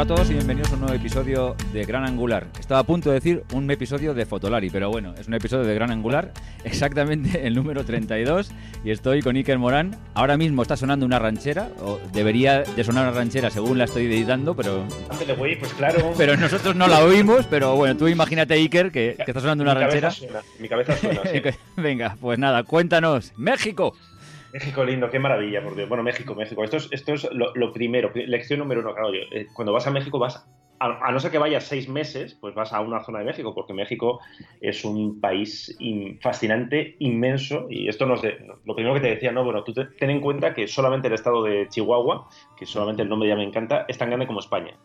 Hola a todos y bienvenidos a un nuevo episodio de Gran Angular. Estaba a punto de decir un episodio de Fotolari, pero bueno, es un episodio de Gran Angular, exactamente el número 32, y estoy con Iker Morán. Ahora mismo está sonando una ranchera, o debería de sonar una ranchera según la estoy editando, pero... pues claro. Pero nosotros no la oímos, pero bueno, tú imagínate, Iker, que, que está sonando una mi ranchera. Cabeza suena, mi cabeza suena, sí. Venga, pues nada, cuéntanos. ¡México! México lindo, qué maravilla, por Dios. Bueno, México, México. Esto es, esto es lo, primero, lección número uno, claro. Eh, cuando vas a México vas, a, no ser que vayas seis meses, pues vas a una zona de México, porque México es un país in, fascinante, inmenso, y esto nos de, lo primero que te decía, no, bueno, tú te, ten en cuenta que solamente el estado de Chihuahua, que solamente el nombre ya me encanta, es tan grande como España.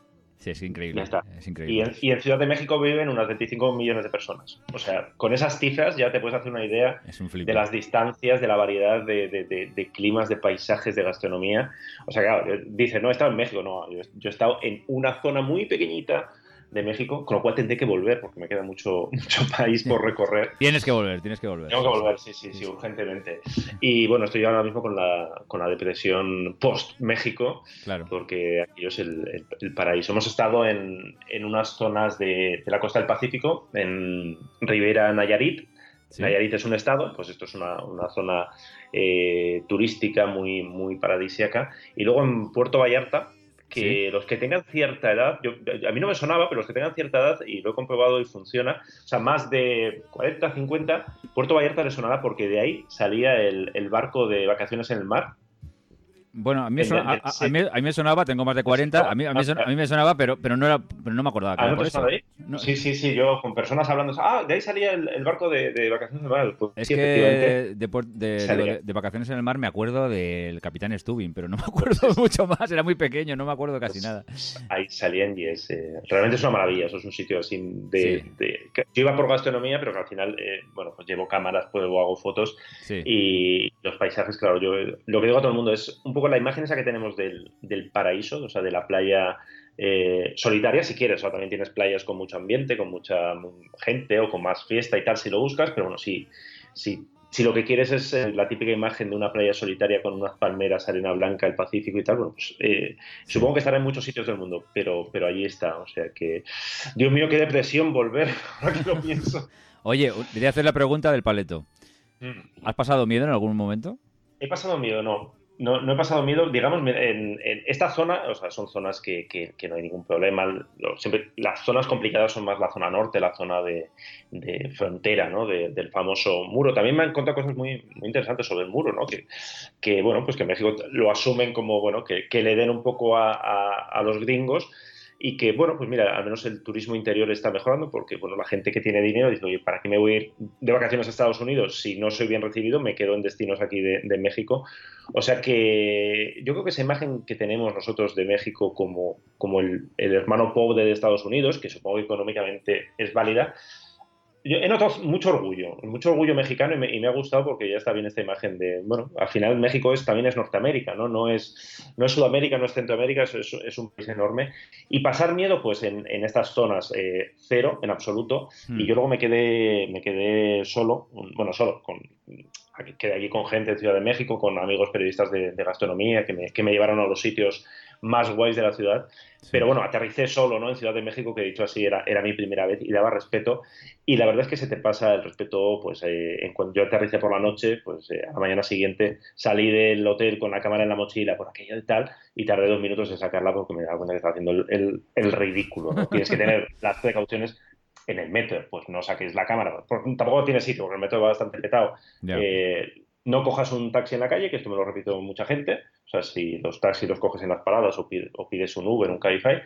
Sí, es increíble. Ya está. Es increíble. Y, en, y, en, Ciudad de México viven unas 25 millones de personas. O sea, con esas cifras ya te puedes hacer una idea de las distancias, de la variedad de, de, de, de, climas, de paisajes, de gastronomía. O sea, claro, dice, no he estado en México, no, yo, yo he estado en una zona muy pequeñita de México, con lo cual tendré que volver porque me queda mucho, mucho país por recorrer. Tienes que volver, tienes que volver. Tengo que volver, sí, sí, sí, urgentemente. Y bueno, estoy ahora mismo con la, con la depresión post-México, claro. porque aquí es el, el, el, paraíso. Hemos estado en, en unas zonas de, de, la costa del Pacífico, en Rivera Nayarit. Sí. Nayarit es un estado, pues esto es una, una zona eh, turística muy, muy paradisíaca. Y luego en Puerto Vallarta, que los que tengan cierta edad, yo, a mí no me sonaba, pero los que tengan cierta edad, y lo he comprobado y funciona, o sea, más de 40, 50, Puerto Vallarta le sonará porque de ahí salía el barco de vacaciones en el mar, bueno, a mí, son, a, a, a, mí, a mí, me sonaba, tengo más de 40, a mí, mí, son, a mí me sonaba, pero, pero, no, era, pero no me acordaba. ¿Ah, no te sonaba ahí? No. Sí, sí, sí, yo con personas hablando, ah, de ahí salía el, el barco de, de, vacaciones en el mar. Pues, es sí, que de, de, de, vacaciones en el mar me acuerdo del Capitán Stubing, pero no me acuerdo mucho más, era muy pequeño, no me acuerdo casi pues, nada. Ahí salían y es, eh, realmente es una maravilla, eso es un sitio así de... Sí. yo iba por gastronomía, pero que al final, eh, bueno, pues llevo cámaras, pues hago fotos sí. y los paisajes, claro, yo lo que digo a todo el mundo es un poco la imagen esa que tenemos del, del, paraíso, o sea, de la playa eh, solitaria, si quieres, o también tienes playas con mucho ambiente, con mucha gente o con más fiesta y tal, si lo buscas, pero bueno, si, si, si lo que quieres es eh, la típica imagen de una playa solitaria con unas palmeras, arena blanca, el Pacífico y tal, bueno, pues eh, supongo que estará en muchos sitios del mundo, pero, pero allí está, o sea que, Dios mío, qué depresión volver, ahora que lo pienso. Oye, quería hacer la pregunta del paleto. Mm. ¿Has pasado miedo en algún momento? He pasado miedo, no no, no, he pasado miedo, digamos, en, esta zona, o sea, son zonas que, que, no hay ningún problema. Las zonas complicadas son más la zona norte, la zona de, frontera, ¿no? De, del famoso muro. También me han contado cosas muy, muy interesantes sobre el muro, ¿no? Que, que, bueno, pues que México lo asumen como, bueno, que, le den un poco a, a los gringos y que, bueno, pues mira, al menos el turismo interior está mejorando porque, bueno, la gente que tiene dinero dice, oye, ¿para qué me voy a ir de vacaciones a Estados Unidos si no soy bien recibido? Me quedo en destinos aquí de, México. O sea que yo creo que esa imagen que tenemos nosotros de México como, como el, hermano pobre de Estados Unidos, que supongo económicamente es válida, yo he notado mucho orgullo, mucho orgullo mexicano y me, y me, ha gustado porque ya está bien esta imagen de, bueno, al final México es, también es Norteamérica, ¿no? No es, no es Sudamérica, no es Centroamérica, es, es, es un país enorme. Y pasar miedo, pues en, en estas zonas, eh, cero, en absoluto. Mm. Y yo luego me quedé, me quedé solo, bueno, solo, con, quedé aquí con gente de Ciudad de México, con amigos periodistas de, de gastronomía que me, que me llevaron a los sitios más guays de la ciudad. Sí. Pero bueno, aterricé solo ¿no? en Ciudad de México, que dicho así, era, era mi primera vez y daba respeto. Y la verdad es que se te pasa el respeto, pues eh, en cuando yo aterricé por la noche, pues eh, a la mañana siguiente salí del hotel con la cámara en la mochila, por aquello y tal, y tardé dos minutos en sacarla porque me daba cuenta que estaba haciendo el, el, el ridículo. ¿no? Tienes que tener las precauciones en el metro, pues no saques la cámara. Tampoco tiene sitio, porque el metro va bastante petado. Yeah. Eh, no cojas un taxi en la calle, que esto me lo repito mucha gente. O sea, si los taxis los coges en las paradas o pides, o pides un Uber, un Cabify,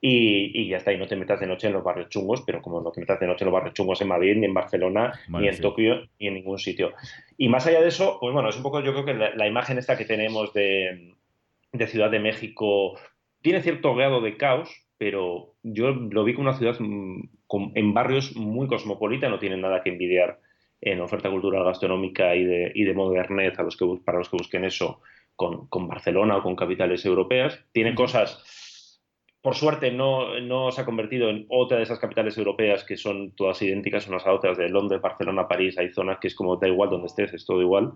y, y, ya está, y no te metas de noche en los barrios chungos, pero como no te metas de noche en los barrios chungos en Madrid, ni en Barcelona, ni en sí. Tokio, ni en ningún sitio. Y más allá de eso, pues bueno, es un poco, yo creo que la, la imagen esta que tenemos de, de Ciudad de México tiene cierto grado de caos, pero yo lo vi como una ciudad mm, con, en barrios muy cosmopolita, no tiene nada que envidiar en oferta cultural gastronómica y de, y de modernez a los que, para los que busquen eso con, con Barcelona o con capitales europeas. Tiene cosas, por suerte, no, no se ha convertido en otra de esas capitales europeas que son todas idénticas unas a otras, de Londres, Barcelona, París. Hay zonas que es como da igual donde estés, es todo igual.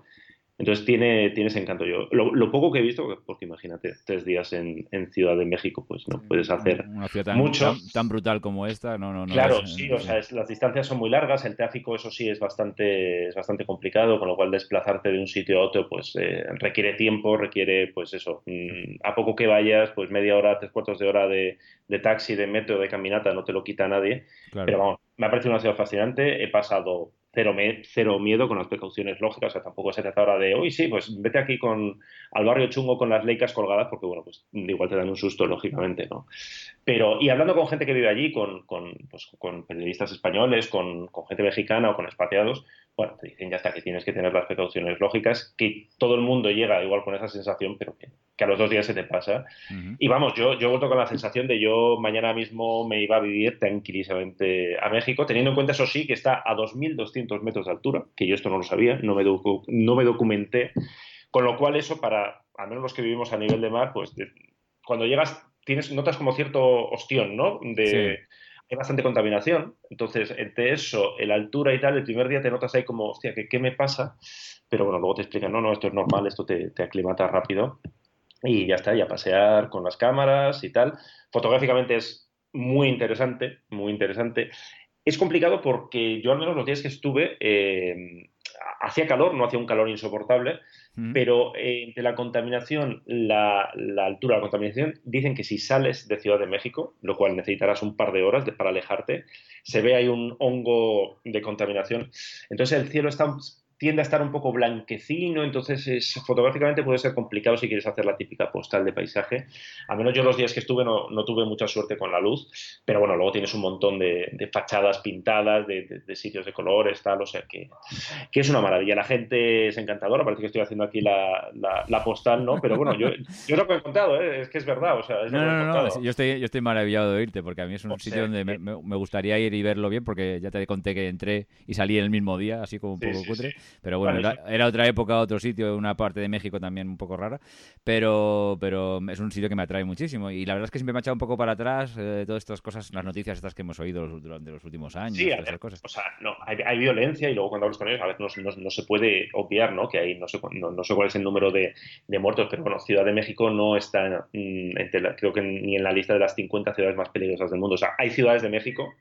Entonces tiene, tiene ese encanto. Yo, lo, poco que he visto, porque imagínate, tres días en, Ciudad de México, pues no puedes hacer Una ciudad tan, mucho. Tan, brutal como esta, no, no, no. Claro, sí, o sea, las distancias son muy largas, el tráfico, eso sí, es bastante, es bastante complicado, con lo cual desplazarte de un sitio a otro, pues eh, requiere tiempo, requiere, pues eso, mm, a poco que vayas, pues media hora, tres cuartos de hora de, de taxi, de metro, de caminata, no te lo quita nadie. Pero vamos, me ha parecido una ciudad fascinante, he pasado cero, miedo con las precauciones lógicas, o sea, tampoco se trata ahora de, uy, sí, pues vete aquí con, al barrio chungo con las leicas colgadas, porque bueno, pues igual te dan un susto, lógicamente, ¿no? Pero, y hablando con gente que vive allí, con, con, pues, periodistas españoles, con, gente mexicana o con expatriados, bueno, te dicen ya está que tienes que tener las precauciones lógicas, que todo el mundo llega igual con esa sensación, pero que, a los dos días se te pasa. Y vamos, yo, yo he vuelto con la sensación de yo mañana mismo me iba a vivir tranquilísimamente a México, teniendo en cuenta, eso sí, que está a 2.200 metros de altura, que yo esto no lo sabía, no me, no me documenté, con lo cual eso para, al menos los que vivimos a nivel de mar, pues cuando llegas tienes, notas como cierto ostión, ¿no? De, hay bastante contaminación. Entonces, entre eso, la altura y tal, el primer día te notas ahí como, hostia, ¿qué, qué me pasa? Pero bueno, luego te explican, no, no, esto es normal, esto te, te aclimata rápido. Y ya está, ya pasear con las cámaras y tal. Fotográficamente es muy interesante, muy interesante. Es complicado porque yo al menos los días que estuve eh, hacía calor, no hacía un calor insoportable, pero eh, entre la contaminación, la, altura de la contaminación, dicen que si sales de Ciudad de México, lo cual necesitarás un par de horas para alejarte, se ve ahí un hongo de contaminación. Entonces el cielo está tiende a estar un poco blanquecino, entonces es, fotográficamente puede ser complicado si quieres hacer la típica postal de paisaje. Al menos yo los días que estuve no, no tuve mucha suerte con la luz, pero bueno, luego tienes un montón de, fachadas pintadas, de, sitios de colores, tal, o sea que, que, es una maravilla. La gente es encantadora, parece que estoy haciendo aquí la, la, postal, ¿no? Pero bueno, yo, yo lo que he contado, ¿eh? es que es verdad, o sea, es no, no, no, yo estoy, yo estoy maravillado de oírte, porque a mí es un sitio donde me, me, gustaría ir y verlo bien, porque ya te conté que entré y salí el mismo día, así como un poco cutre, pero bueno, era otra época, otro sitio, una parte de México también un poco rara, pero, pero es un sitio que me atrae muchísimo. Y la verdad es que siempre me ha echado un poco para atrás eh, todas estas cosas, las noticias estas que hemos oído durante los últimos años. Sí, cosas. o sea, no, hay, violencia y luego cuando hablas con ellos, a veces no, no, se puede obviar, ¿no? Que hay, no sé, no, sé cuál es el número de, de, muertos, pero bueno, Ciudad de México no está, mm, entre creo que ni en la lista de las 50 ciudades más peligrosas del mundo. O sea, hay ciudades de México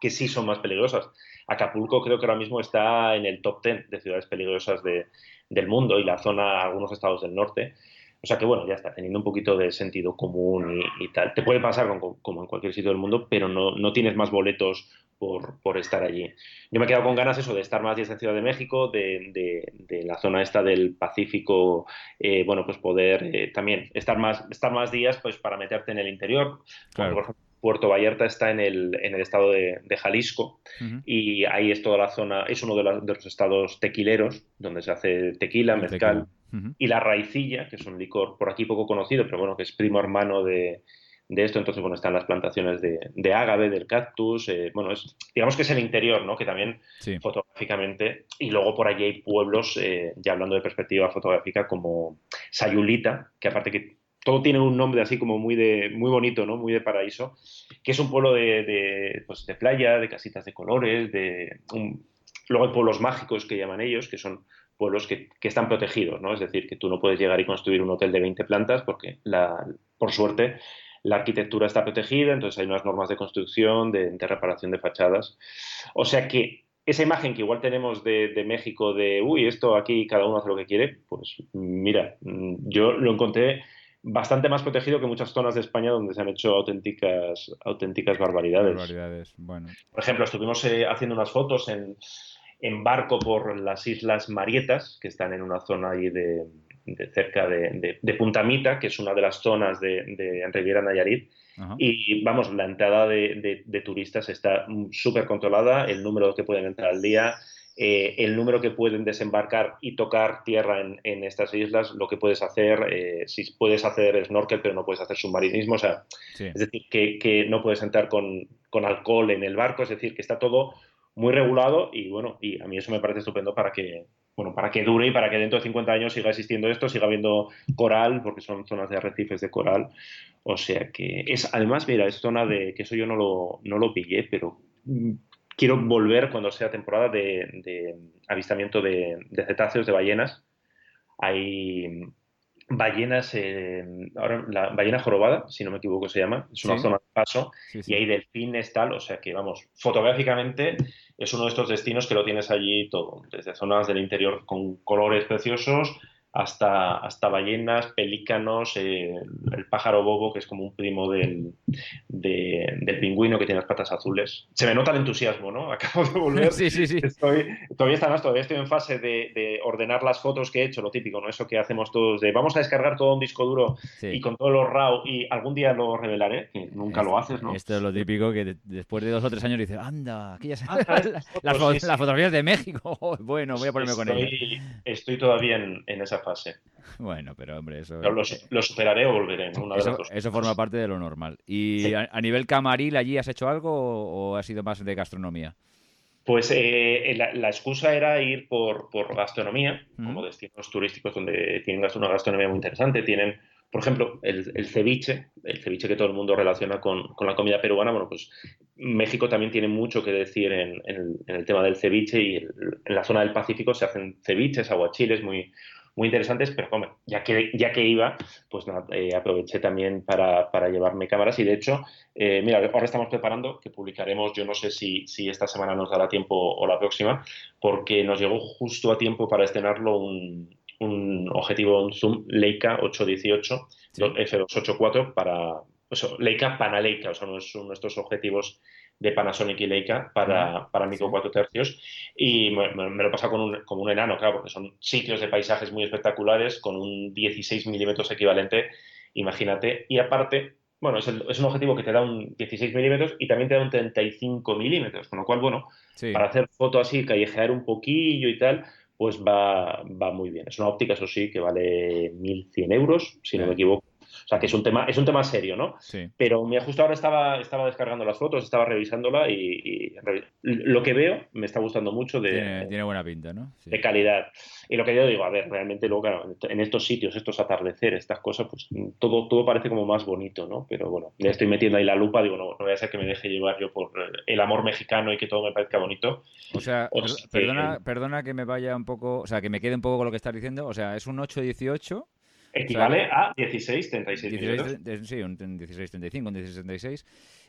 que sí son más peligrosas. Acapulco creo que ahora mismo está en el top 10 de ciudades peligrosas del mundo y la zona, algunos estados del norte. O sea que bueno, ya está, teniendo un poquito de sentido común y, tal. Te puede pasar como, en cualquier sitio del mundo, pero no, no tienes más boletos por, por, estar allí. Yo me he quedado con ganas eso de estar más días en Ciudad de México, de, de, la zona esta del Pacífico, eh, bueno, pues poder eh, también estar más, estar más días pues para meterte en el interior. Claro. Puerto Vallarta está en el, en el estado de, Jalisco y ahí es toda la zona, es uno de, los estados tequileros donde se hace tequila, mezcal y la raicilla, que es un licor por aquí poco conocido, pero bueno, que es primo hermano de, esto. Entonces, bueno, están las plantaciones de, de ágave, del cactus. Eh, bueno, es, digamos que es el interior, ¿no? Que también fotográficamente. Y luego por allí hay pueblos, eh, ya hablando de perspectiva fotográfica, como Sayulita, que aparte que todo tiene un nombre así como muy de muy bonito, ¿no? Muy de paraíso, que es un pueblo de, pues de playa, de casitas de colores, de luego hay pueblos mágicos que llaman ellos, que son pueblos que, están protegidos, ¿no? Es decir, que tú no puedes llegar y construir un hotel de 20 plantas porque por suerte la arquitectura está protegida, entonces hay unas normas de construcción, de, reparación de fachadas. O sea que esa imagen que igual tenemos de, México de, uy, esto aquí cada uno hace lo que quiere, pues mira, yo lo encontré bastante más protegido que muchas zonas de España donde se han hecho auténticas, auténticas barbaridades. bueno. Por ejemplo, estuvimos eh, haciendo unas fotos en, en, barco por las Islas Marietas, que están en una zona ahí de, cerca de, de, Puntamita, que es una de las zonas de, de Riviera Nayarit. Y vamos, la entrada de, turistas está súper controlada, el número que pueden entrar al día, eh, el número que pueden desembarcar y tocar tierra en, estas islas, lo que puedes hacer, eh, si puedes hacer snorkel pero no puedes hacer submarinismo, o sea, es decir, que, no puedes entrar con, alcohol en el barco, es decir, que está todo muy regulado y bueno, y a mí eso me parece estupendo para que, bueno, para que dure y para que dentro de 50 años siga existiendo esto, siga habiendo coral, porque son zonas de arrecifes de coral, o sea que es, además, mira, es zona de, que eso yo no lo, no lo pillé, pero quiero volver cuando sea temporada de, avistamiento de, cetáceos, de ballenas, hay ballenas, ahora la ballena jorobada, si no me equivoco se llama, es una zona de paso, y hay delfines tal, o sea que vamos, fotográficamente es uno de estos destinos que lo tienes allí todo, desde zonas del interior con colores preciosos hasta, hasta ballenas, pelícanos, eh, el pájaro bobo, que es como un primo del, del pingüino que tiene las patas azules. Se me nota el entusiasmo, ¿no? Acabo de volver. Sí, sí, sí. Estoy, todavía, está, todavía estoy en fase de, ordenar las fotos que he hecho, lo típico, ¿no? Eso que hacemos todos de vamos a descargar todo un disco duro y con todos los RAW y algún día lo revelaré, que nunca lo haces, ¿no? Esto es lo típico que después de dos o tres años dices, anda, aquí ya se... las, fotografías de México. bueno, voy a ponerme con ellas. Estoy todavía en, en esa fase. Bueno, pero hombre, eso. lo, superaré o volveré. eso, forma parte de lo normal. ¿Y a, nivel camaril allí has hecho algo o, ha sido más de gastronomía? Pues eh, la, excusa era ir por, gastronomía, como destinos turísticos donde tienen una gastronomía muy interesante. Tienen, por ejemplo, el, ceviche, el ceviche que todo el mundo relaciona con, la comida peruana. Bueno, pues México también tiene mucho que decir en, el tema del ceviche y en la zona del Pacífico se hacen ceviches, aguachiles muy, muy interesantes, pero como ya que, ya que iba, pues eh, aproveché también para, llevarme cámaras y de hecho, eh, mira, ahora estamos preparando, que publicaremos, yo no sé si, si esta semana nos dará tiempo o la próxima, porque nos llegó justo a tiempo para estrenarlo un, un objetivo un Zoom Leica 818 F284 para Leica Panaleica, o sea, es uno de estos objetivos de Panasonic y Leica para, para micro 4 tercios. Y me, lo pasa con un, como un enano, claro, porque son sitios de paisajes muy espectaculares con un 16 milímetros equivalente, imagínate, y aparte, bueno, es, es, un objetivo que te da un 16 milímetros y también te da un 35 milímetros, con lo cual, bueno, para hacer foto así, callejear un poquillo y tal, pues va, va muy bien. Es una óptica, eso sí, que vale 1.100 euros, si no me equivoco o sea, que es un tema, es un tema serio, ¿no? Sí. Pero me justo ahora estaba, estaba descargando las fotos, estaba revisándola y, lo que veo me está gustando mucho de... Tiene, buena pinta, ¿no? De calidad. Y lo que yo digo, a ver, realmente luego, claro, en estos sitios, estos atardeceres, estas cosas, pues todo, todo parece como más bonito, ¿no? Pero bueno, ya estoy metiendo ahí la lupa, digo, no, no voy a ser que me deje llevar yo por el amor mexicano y que todo me parezca bonito. O sea, perdona, perdona que me vaya un poco, o sea, que me quede un poco con lo que estás diciendo, o sea, es un 818 Equivale a 16, 36 Sí, un 16, 35, un 16, 36.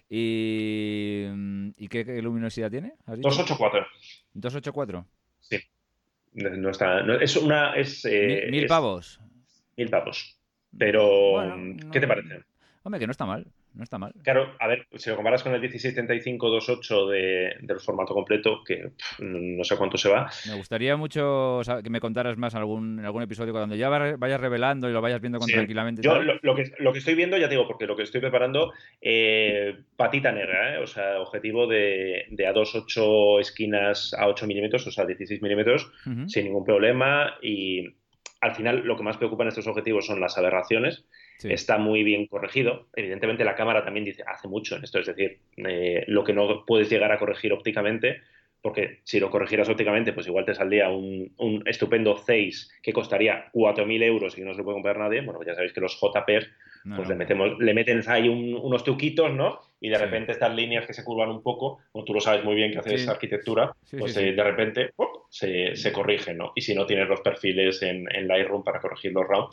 ¿Y, ¿Y qué, luminosidad tiene? 284. ¿284? Sí. No, está, es una. Es, eh, ¿Mil, pavos? Mil pavos. Pero, ¿qué te parece? Hombre, que no está mal no está mal. Claro, a ver, si lo comparas con el 1635-28 de, del formato completo, que no sé cuánto se va. Me gustaría mucho que me contaras más en algún, algún episodio cuando ya vayas revelando y lo vayas viendo con tranquilamente. Yo lo, que, lo que estoy viendo, ya digo, porque lo que estoy preparando, eh, patita negra, ¿eh? o sea, objetivo de, de a 2,8 esquinas a 8 milímetros, o sea, 16 milímetros, sin ningún problema. Y al final lo que más preocupa en estos objetivos son las aberraciones está muy bien corregido. Evidentemente la cámara también dice, hace mucho en esto, es decir, eh, lo que no puedes llegar a corregir ópticamente, porque si lo corrigieras ópticamente, pues igual te saldría un, estupendo 6 que costaría 4.000 euros y que no se lo puede comprar nadie. Bueno, ya sabéis que los JPEG, pues le, metemos, le meten ahí unos truquitos, ¿no? Y de repente estas líneas que se curvan un poco, como tú lo sabes muy bien que haces arquitectura, pues eh, de repente se, se, corrigen, ¿no? Y si no tienes los perfiles en, en Lightroom para corregir los RAW,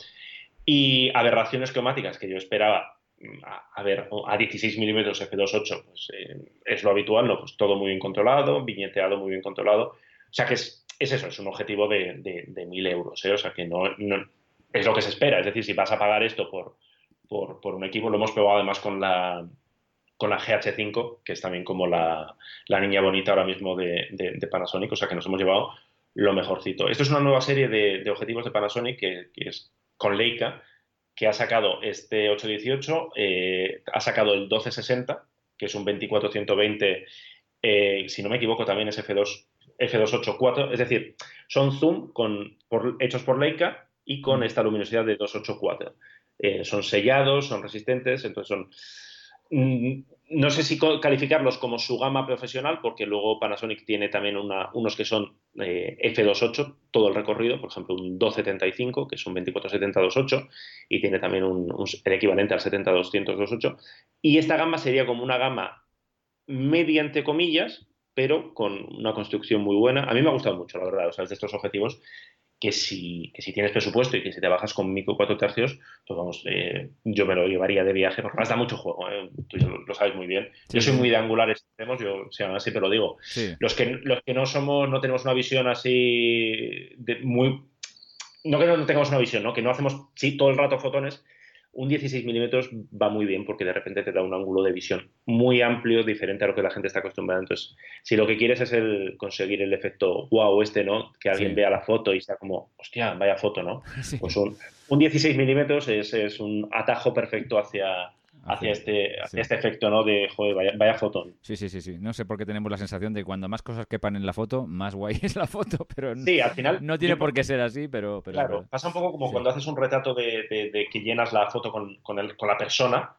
y aberraciones cromáticas que yo esperaba mm, a, ver a 16 milímetros f2.8 pues eh, es lo habitual, ¿no? Pues todo muy bien controlado, viñeteado muy bien controlado. O sea que es, es eso, es un objetivo de, de, 1.000 euros, ¿eh? O sea que no, es lo que se espera. Es decir, si vas a pagar esto por, por, por un equipo, lo hemos probado además con la, con la GH5, que es también como la, la niña bonita ahora mismo de, de, Panasonic, o sea que nos hemos llevado lo mejorcito. Esto es una nueva serie de, objetivos de Panasonic que es con Leica, que ha sacado este 818, eh, ha sacado el 1260, que es un 24-120, eh, si no me equivoco también es F2, F284, es decir, son zoom con, hechos por Leica y con mm. esta luminosidad de 284. Eh, son sellados, son resistentes, entonces son... Mm, no sé si calificarlos como su gama profesional, porque luego Panasonic tiene también unos que son eh, F28, todo el recorrido, por ejemplo, un 275, que es un 2470-28, y tiene también el equivalente al 70-200-28. Y esta gama sería como una gama mediante comillas, pero con una construcción muy buena. A mí me ha gustado mucho, la verdad, o de estos objetivos. Que si, que si tienes presupuesto y que si te bajas con micro 4 tercios, pues vamos, eh, yo me lo llevaría de viaje, porque más da mucho juego, ¿eh? tú ya lo, sabes muy bien. yo soy muy de angulares extremos, yo si así te lo digo. Los, que, los que no somos, no tenemos una visión así de muy... No que no tengamos una visión, ¿no? que no hacemos sí, todo el rato fotones, un 16 milímetros va muy bien porque de repente te da un ángulo de visión muy amplio, diferente a lo que la gente está acostumbrada. Entonces, si lo que quieres es el conseguir el efecto wow, este, ¿no? Que alguien vea la foto y sea como, hostia, vaya foto, ¿no? Pues un, un 16 milímetros es, es, un atajo perfecto hacia, hacia, este, este efecto, ¿no? De, joder, vaya, foto. Sí, sí, sí, sí. No sé por qué tenemos la sensación de que cuando más cosas quepan en la foto, más guay es la foto, pero sí, al final, no tiene por qué ser así, pero... claro, pasa un poco como cuando haces un retrato de, de, que llenas la foto con, con, el, con la persona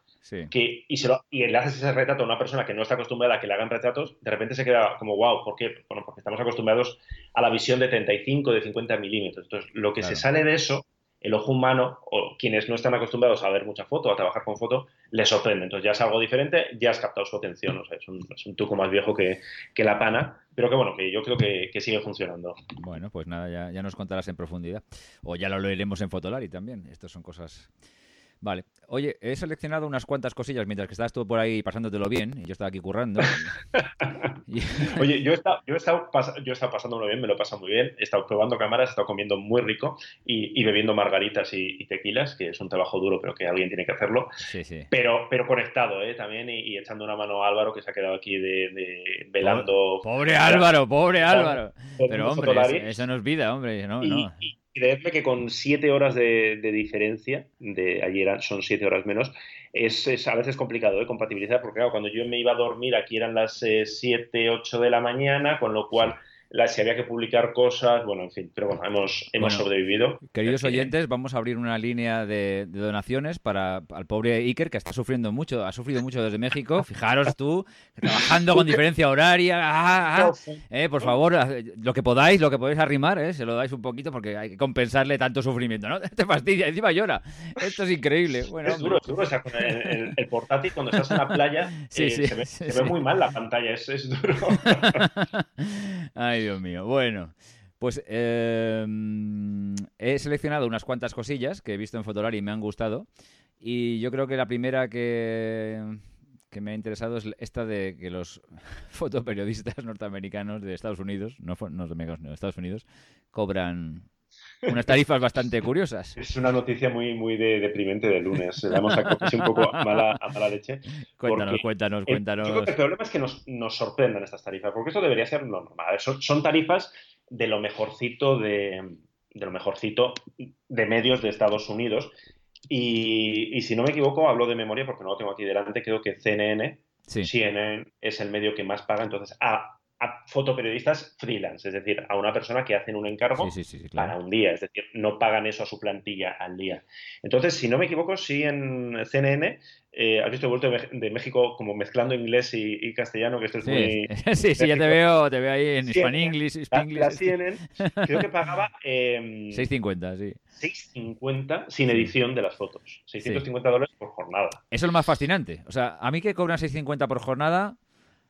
que, y, se lo, y le haces ese retrato a una persona que no está acostumbrada a que le hagan retratos, de repente se queda como, wow, ¿por qué? Bueno, porque estamos acostumbrados a la visión de 35, de 50 milímetros. Entonces, lo que se sale de eso el ojo humano o quienes no están acostumbrados a ver mucha foto, a trabajar con foto, les sorprende. Entonces ya es algo diferente, ya has captado su atención. O sea, es, un, es un truco más viejo que, la pana, pero que bueno, que yo creo que, sigue funcionando. Bueno, pues nada, ya, ya, nos contarás en profundidad. O ya lo leeremos en Fotolari también. Estas son cosas Vale. Oye, he seleccionado unas cuantas cosillas mientras que estabas tú por ahí pasándotelo bien y yo estaba aquí currando. Oye, yo he, estado, yo, he estado yo he estado pasándolo bien, me lo he pasado muy bien. He estado probando cámaras, he estado comiendo muy rico y, bebiendo margaritas y, tequilas, que es un trabajo duro, pero que alguien tiene que hacerlo. Sí, sí. Pero, pero conectado ¿eh? también y, echando una mano a Álvaro, que se ha quedado aquí de, velando. Pobre Álvaro, pobre Álvaro. Pero hombre, eso, no es vida, hombre. No, no. Creedme que con siete horas de, diferencia, de ayer son siete horas menos, es, a veces complicado de compatibilizar, porque claro, cuando yo me iba a dormir aquí eran las eh, siete, ocho de la mañana, con lo cual la, si había que publicar cosas, bueno, en fin, pero bueno, hemos, hemos sobrevivido. Queridos oyentes, vamos a abrir una línea de, donaciones para al pobre Iker, que está sufriendo mucho, ha sufrido mucho desde México. Fijaros tú, trabajando con diferencia horaria. Ah, ah, eh, por favor, lo que podáis, lo que podéis arrimar, eh, se lo dais un poquito porque hay que compensarle tanto sufrimiento, ¿no? Te fastidia, encima llora. Esto es increíble. Bueno, es duro, es duro. O sea, con el, portátil, cuando estás en la playa, eh, se, ve, muy mal la pantalla, es, es duro. Ay, Dios mío. Bueno, pues em, he seleccionado unas cuantas cosillas que he visto en Fotolari y me han gustado. Y yo creo que la primera que, me ha interesado es esta de que los fotoperiodistas norteamericanos de Estados Unidos, no, no de Estados Unidos, cobran unas tarifas bastante curiosas. Es una noticia muy, muy de, deprimente de lunes. Le damos a un poco a mala, a mala leche. Cuéntanos, cuéntanos, cuéntanos. el problema es que nos, nos, sorprendan estas tarifas, porque eso debería ser lo normal. Son, son tarifas de lo mejorcito de, de lo mejorcito de medios de Estados Unidos. Y, y, si no me equivoco, hablo de memoria porque no lo tengo aquí delante, creo que CNN, CNN es el medio que más paga. Entonces, a a fotoperiodistas freelance, es decir, a una persona que hacen un encargo para un día, es decir, no pagan eso a su plantilla al día. Entonces, si no me equivoco, sí en CNN, eh, has visto he vuelto de México como mezclando inglés y, castellano, que esto es muy... sí, sí, ya te veo, te veo ahí en Spanish English, La, CNN creo que pagaba... 6.50, em, sí. 6.50 sin edición de las fotos. 650 dólares por jornada. Eso es lo más fascinante. O sea, a mí que cobran 6.50 por jornada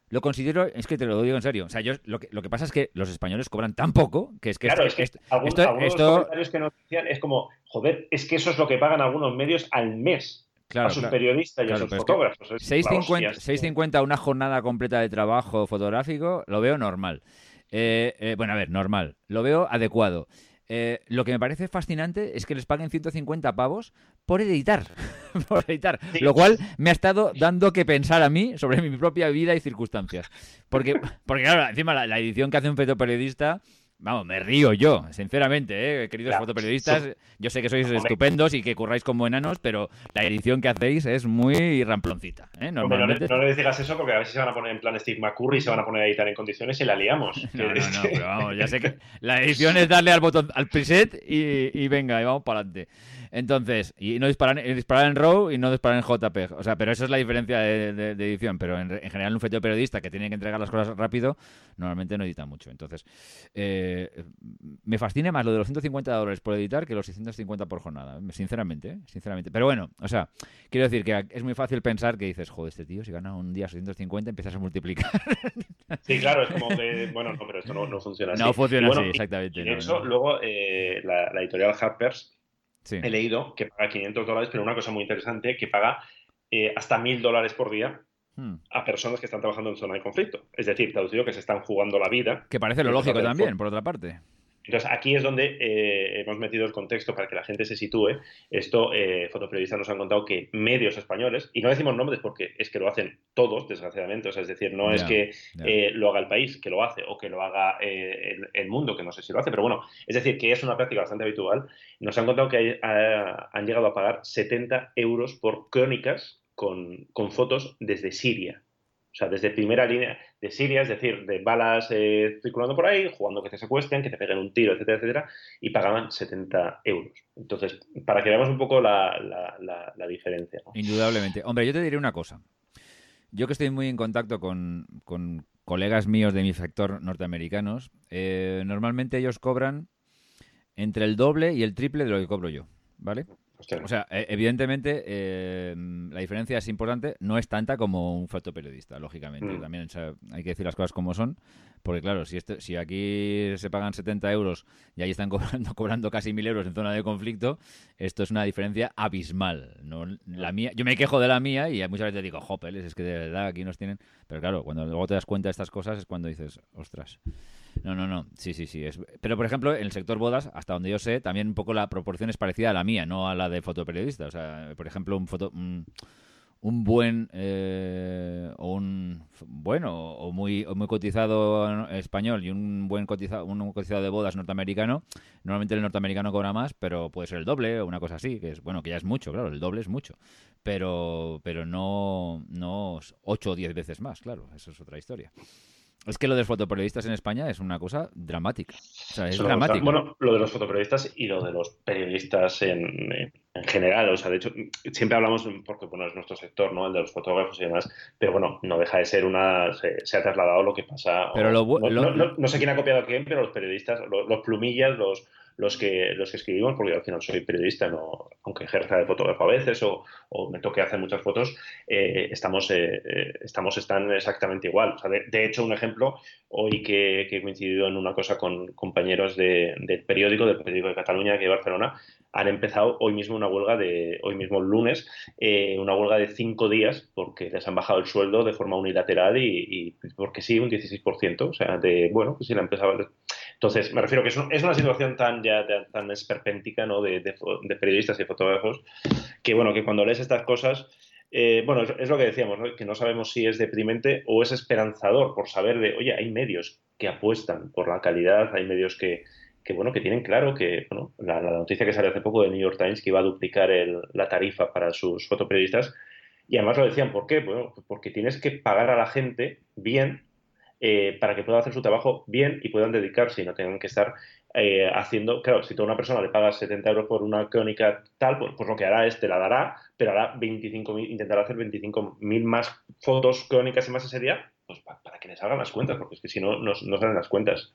lo considero, es que te lo digo en serio. O sea, yo lo que, lo que pasa es que los españoles cobran tan poco que es que, claro, es que esto, algunos, comentarios que nos decían es como, joder, es que eso es lo que pagan algunos medios al mes. a sus periodistas y a sus fotógrafos. 6.50 una jornada completa de trabajo fotográfico lo veo normal. Eh, eh, bueno, a ver, normal. Lo veo adecuado. Eh, lo que me parece fascinante es que les paguen 150 pavos por editar. por editar. Lo cual me ha estado dando que pensar a mí sobre mi propia vida y circunstancias. Porque, porque claro, encima la, la edición que hace un fotoperiodista Vamos, me río yo, sinceramente, ¿eh? queridos fotoperiodistas. Yo sé que sois estupendos y que curráis como enanos, pero la edición que hacéis es muy ramploncita. ¿eh? Normalmente... no, le, digas eso porque a veces se van a poner en plan Steve McCurry y se van a poner a editar en condiciones y la liamos. No, no, no, pero vamos, ya sé que la edición es darle al botón, al preset y, venga, y vamos para adelante. Entonces, y no disparan, disparar en RAW y no disparar en JPEG. O sea, pero esa es la diferencia de, edición. Pero en, general, un feto periodista que tiene que entregar las cosas rápido, normalmente no edita mucho. Entonces, eh, me fascina más lo de los 150 dólares por editar que los 650 por jornada. Sinceramente, ¿eh? sinceramente. Pero bueno, o sea, quiero decir que es muy fácil pensar que dices, joder, este tío, si gana un día 650, empiezas a multiplicar. Sí, claro, es como que, bueno, no, pero esto no, funciona así. No funciona así, exactamente. de hecho, luego eh, la, la editorial Harper's he leído que paga 500 dólares, pero una cosa muy interesante, que paga eh, hasta 1000 dólares por día hmm. a personas que están trabajando en zona de conflicto. Es decir, traducido que se están jugando la vida. Que parece lo lógico también, por otra parte. Entonces, aquí es donde eh, hemos metido el contexto para que la gente se sitúe. Esto, eh, fotoperiodistas nos han contado que medios españoles, y no decimos nombres porque es que lo hacen todos, desgraciadamente, o sea, es decir, no es que eh, lo haga el país, que lo hace, o que lo haga el, mundo, que no sé si lo hace, pero bueno, es decir, que es una práctica bastante habitual. Nos han contado que han llegado a pagar 70 euros por crónicas con, con fotos desde Siria. O sea, desde primera línea de Siria, es decir, de balas eh, circulando por ahí, jugando que te secuestren, que te peguen un tiro, etcétera, etcétera, y pagaban 70 euros. Entonces, para que veamos un poco la, diferencia. Indudablemente. Hombre, yo te diré una cosa. Yo que estoy muy en contacto con, colegas míos de mi sector norteamericanos, eh, normalmente ellos cobran entre el doble y el triple de lo que cobro yo, ¿vale? O sea, e, evidentemente eh, la diferencia es importante, no es tanta como un fotoperiodista, lógicamente. Mm. También hay que decir las cosas como son, porque claro, si, este, si aquí se pagan 70 euros y ahí están cobrando, cobrando casi 1.000 euros en zona de conflicto, esto es una diferencia abismal. ¿no? La mía, yo me quejo de la mía y muchas veces digo, jopeles, es que de verdad aquí nos tienen... Pero claro, cuando luego te das cuenta de estas cosas es cuando dices, ostras... No, no, no. Sí, sí, sí. Pero, por ejemplo, en el sector bodas, hasta donde yo sé, también un poco la proporción es parecida a la mía, no a la de fotoperiodista. O sea, por ejemplo, un foto... Un, buen eh, o un bueno o muy muy cotizado español y un buen cotizado un cotizado de bodas norteamericano normalmente el norteamericano cobra más pero puede ser el doble o una cosa así que es bueno que ya es mucho claro el doble es mucho pero pero no no ocho o diez veces más claro eso es otra historia es que lo de los fotoperiodistas en España es una cosa dramática. O sea, es dramático. Bueno, lo de los fotoperiodistas y lo de los periodistas en, en, general. O sea, de hecho, siempre hablamos, porque bueno, es nuestro sector, ¿no? El de los fotógrafos y demás. Pero bueno, no deja de ser una. Se, ha trasladado lo que pasa. Pero no, sé quién ha copiado a quién, pero los periodistas, los plumillas, los los que, los que escribimos, porque al final soy periodista, no, aunque ejerza de fotógrafo a veces o, o me toque hacer muchas fotos, eh, estamos, eh, eh, estamos están exactamente igual. de, hecho, un ejemplo, hoy que, he coincidido en una cosa con compañeros de, del periódico, del periódico de Cataluña, aquí de Barcelona, han empezado hoy mismo una huelga de, hoy mismo el lunes, una huelga de cinco días porque les han bajado el sueldo de forma unilateral y, y porque sí, un 16%, o sea, de, bueno, pues si la empresa entonces, me refiero que es, una situación tan ya tan esperpéntica ¿no? de, periodistas y fotógrafos que, bueno, que cuando lees estas cosas, eh, bueno, es, lo que decíamos, que no sabemos si es deprimente o es esperanzador por saber de, oye, hay medios que apuestan por la calidad, hay medios que, que bueno, que tienen claro que, bueno, la, noticia que salió hace poco de New York Times que iba a duplicar la tarifa para sus fotoperiodistas, y además lo decían, ¿por qué? Bueno, porque tienes que pagar a la gente bien eh, para que puedan hacer su trabajo bien y puedan dedicarse y no tengan que estar eh, haciendo, claro, si toda una persona le paga 70 euros por una crónica tal, pues, pues, lo que hará es te la dará, pero hará 25 intentará hacer 25.000 más fotos crónicas y más ese día, pues para, que les hagan las cuentas, porque es que si no, no, no salen las cuentas.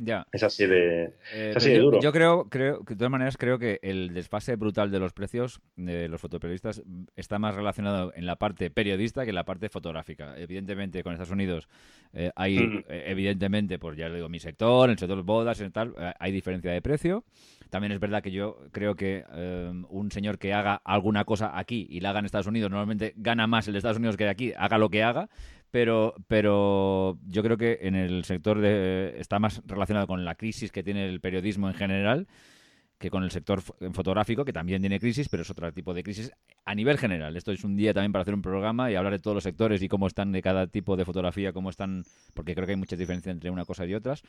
Ya. Es así de, eh, duro. Yo creo, creo que de todas maneras creo que el desfase brutal de los precios de los fotoperiodistas está más relacionado en la parte periodista que en la parte fotográfica. Evidentemente, con Estados Unidos eh, hay, mm. eh, evidentemente, pues ya digo, mi sector, el sector de bodas y tal, hay diferencia de precio. También es verdad que yo creo que un señor que haga alguna cosa aquí y la haga en Estados Unidos, normalmente gana más el de Estados Unidos que de aquí, haga lo que haga pero, pero yo creo que en el sector de, está más relacionado con la crisis que tiene el periodismo en general que con el sector fotográfico, que también tiene crisis, pero es otro tipo de crisis a nivel general. Esto es un día también para hacer un programa y hablar de todos los sectores y cómo están de cada tipo de fotografía, cómo están, porque creo que hay muchas diferencias entre una cosa y otras,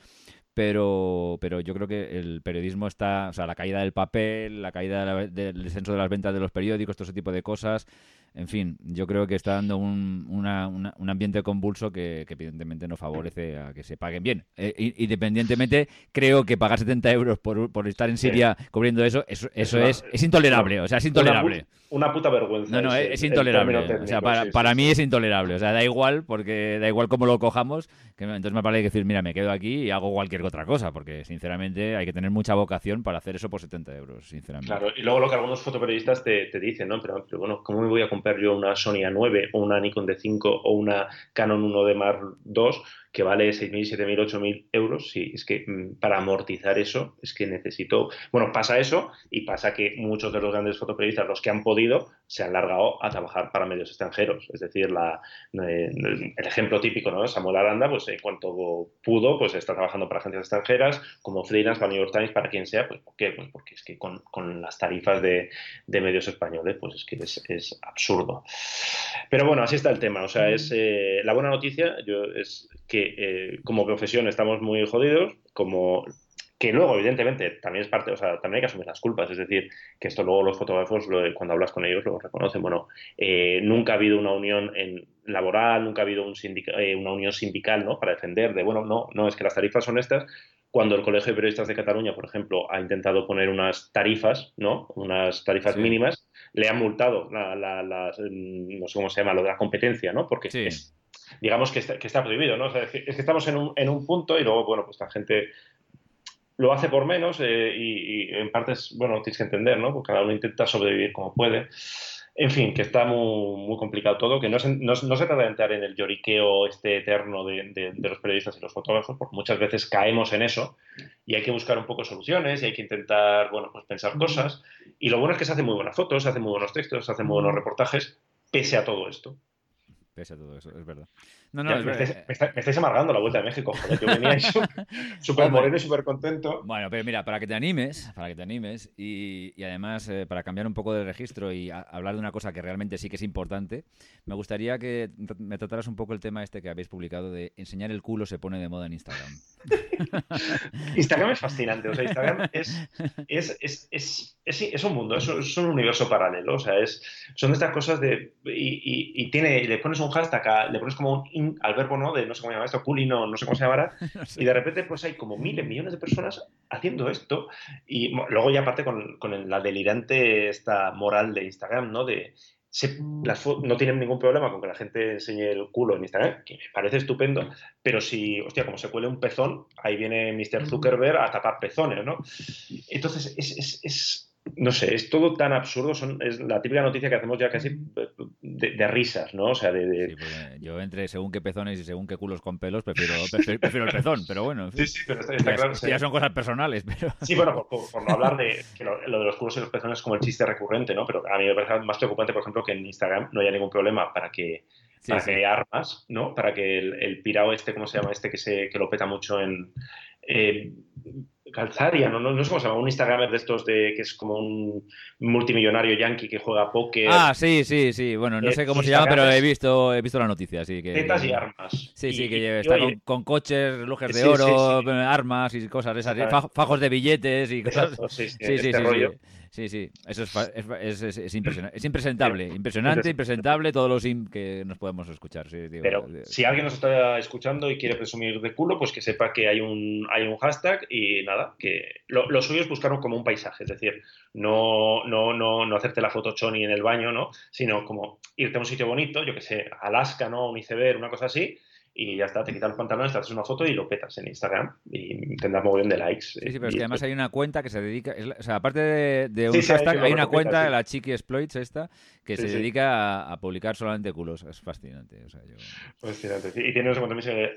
pero, pero yo creo que el periodismo está, o sea, la caída del papel, la caída del descenso de las ventas de los periódicos, todo ese tipo de cosas, en fin, yo creo que está dando un, un ambiente convulso que, evidentemente no favorece a que se paguen bien. Eh, independientemente, creo que pagar 70 euros por, por estar en Siria cubriendo eso, eso, eso es, es, intolerable. o sea, es intolerable. Una, puta vergüenza. No, no, es, intolerable. o sea, para, para mí es intolerable. O sea, da igual, porque da igual cómo lo cojamos, que entonces me parece decir, mira, me quedo aquí y hago cualquier otra cosa, porque sinceramente hay que tener mucha vocación para hacer eso por 70 euros, sinceramente. Claro, y luego lo que algunos fotoperiodistas te, te dicen, ¿no? Pero, pero bueno, ¿cómo me voy a comprar yo una Sony A9 o una Nikon D5 o una Canon 1D Mark II que vale 6.000, 7.000, 8.000 euros, sí, es que mm, para amortizar eso es que necesito... Bueno, pasa eso y pasa que muchos de los grandes fotoperiodistas, los que han podido, se han largado a trabajar para medios extranjeros. Es decir, la, eh, el ejemplo típico, ¿no? Samuel Aranda, pues en cuanto pudo, pues está trabajando para agencias extranjeras, como freelance, para New York Times, para quien sea, pues ¿por qué? Pues porque es que con, con las tarifas de, de, medios españoles, pues es que es, es, absurdo. Pero bueno, así está el tema. O sea, es eh, la buena noticia yo, es que eh, como profesión estamos muy jodidos, como que luego, evidentemente, también es parte, o sea, también hay que asumir las culpas, es decir, que esto luego los fotógrafos, cuando hablas con ellos, lo reconocen. Bueno, eh, nunca ha habido una unión en laboral, nunca ha habido un eh, una unión sindical, ¿no? Para defender de, bueno, no, no, es que las tarifas son estas. Cuando el Colegio de Periodistas de Cataluña, por ejemplo, ha intentado poner unas tarifas, ¿no? Unas tarifas mínimas, le han multado la, no sé cómo se llama, lo de la competencia, ¿no? Porque es digamos que está, prohibido, ¿no? es, que estamos en un, en un, punto y luego, bueno, pues la gente lo hace por menos eh, y, en parte, bueno, tienes que entender, ¿no? Porque cada uno intenta sobrevivir como puede. En fin, que está muy, muy complicado todo, que no se, no, se trata de entrar en el lloriqueo este eterno de, de, los periodistas y los fotógrafos, porque muchas veces caemos en eso y hay que buscar un poco soluciones y hay que intentar, bueno, pues pensar cosas. Y lo bueno es que se hacen muy buenas fotos, se hacen muy buenos textos, se hacen muy buenos reportajes, pese a todo esto pese a todo eso, es verdad. No, no, me, estáis, amargando la vuelta de México, joder. Yo venía súper moreno y súper contento. Bueno, pero mira, para que te animes, para que te animes y, además eh, para cambiar un poco de registro y hablar de una cosa que realmente sí que es importante, me gustaría que me trataras un poco el tema este que habéis publicado de enseñar el culo se pone de moda en Instagram. Instagram es fascinante, o sea, Instagram es, es, es, es, un mundo, es, un universo paralelo, o sea, es, son estas cosas de... Y, y, tiene, le pones un hashtag, le pones como un al verbo no, de no sé cómo llama esto, culino, no sé cómo se llamará, y de repente pues hay como miles, millones de personas haciendo esto, y luego ya aparte con, con la delirante esta moral de Instagram, ¿no? De las no tienen ningún problema con que la gente enseñe el culo en Instagram, que me parece estupendo, pero si, hostia, como se cuele un pezón, ahí viene Mr. Zuckerberg a tapar pezones, ¿no? Entonces, es, es no sé, es todo tan absurdo, son, es la típica noticia que hacemos ya casi de, risas, ¿no? O sea, de... yo entre según qué pezones y según qué culos con pelos prefiero, prefiero, el pezón, pero bueno. Sí, sí, pero está, claro. Ya son cosas personales, pero... Sí, bueno, por, no hablar de que lo, de los culos y los pezones es como el chiste recurrente, ¿no? Pero a mí me parece más preocupante, por ejemplo, que en Instagram no haya ningún problema para que para que armas, ¿no? Para que el, el, pirao este, ¿cómo se llama? Este que se que lo peta mucho en eh, Calzaria, no, no, no sé cómo se llama, un Instagramer de estos de que es como un multimillonario yankee que juega póker. Ah, sí, sí, sí. Bueno, no sé cómo se llama, pero he visto, he visto la noticia, sí. Que, Tetas y armas. Sí, sí, que está con, coches, relojes de oro, armas y cosas esas, fajos de billetes y cosas. sí, sí, sí, este rollo. Sí, sí, eso es, es, es, impresionante. Es impresionante, impresionante, impresentable todo lo que nos podemos escuchar. Pero si alguien nos está escuchando y quiere presumir de culo, pues que sepa que hay un, hay un hashtag y nada, que lo, lo suyo es buscar como un paisaje, es decir, no, no, no, no hacerte la foto choni en el baño, ¿no? Sino como irte a un sitio bonito, yo que sé, Alaska, ¿no? Un iceberg, una cosa así, y ya está, te quitas el pantalón, te haces una foto y lo petas en Instagram y tendrás bien de likes. Sí, sí, pero es que además hay una cuenta que se dedica, o sea, aparte de, un hashtag, hay, una cuenta, la Chiqui Exploits esta, que se dedica a, publicar solamente culos. Es fascinante. O sea, yo... Fascinante, Y, tiene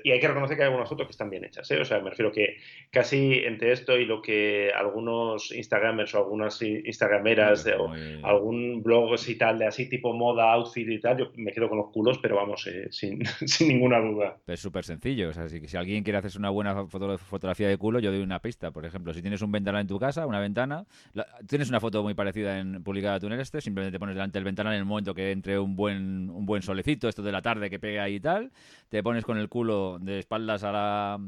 y hay que reconocer que hay algunas fotos que están bien hechas, ¿eh? O sea, me refiero que casi entre esto y lo que algunos Instagramers o algunas Instagrameras o algún blog y tal de así tipo moda, outfit y tal, yo me quedo con los culos, pero vamos, eh, sin, sin ninguna duda es súper sencillo. O sea, si, si, alguien quiere hacerse una buena fotografía de culo, yo doy una pista. Por ejemplo, si tienes un ventanal en tu casa, una ventana, tienes una foto muy parecida en publicada tú en este, simplemente te pones delante del ventanal en el momento que entre un buen, un buen solecito, esto de la tarde que pega ahí y tal, te pones con el culo de espaldas a la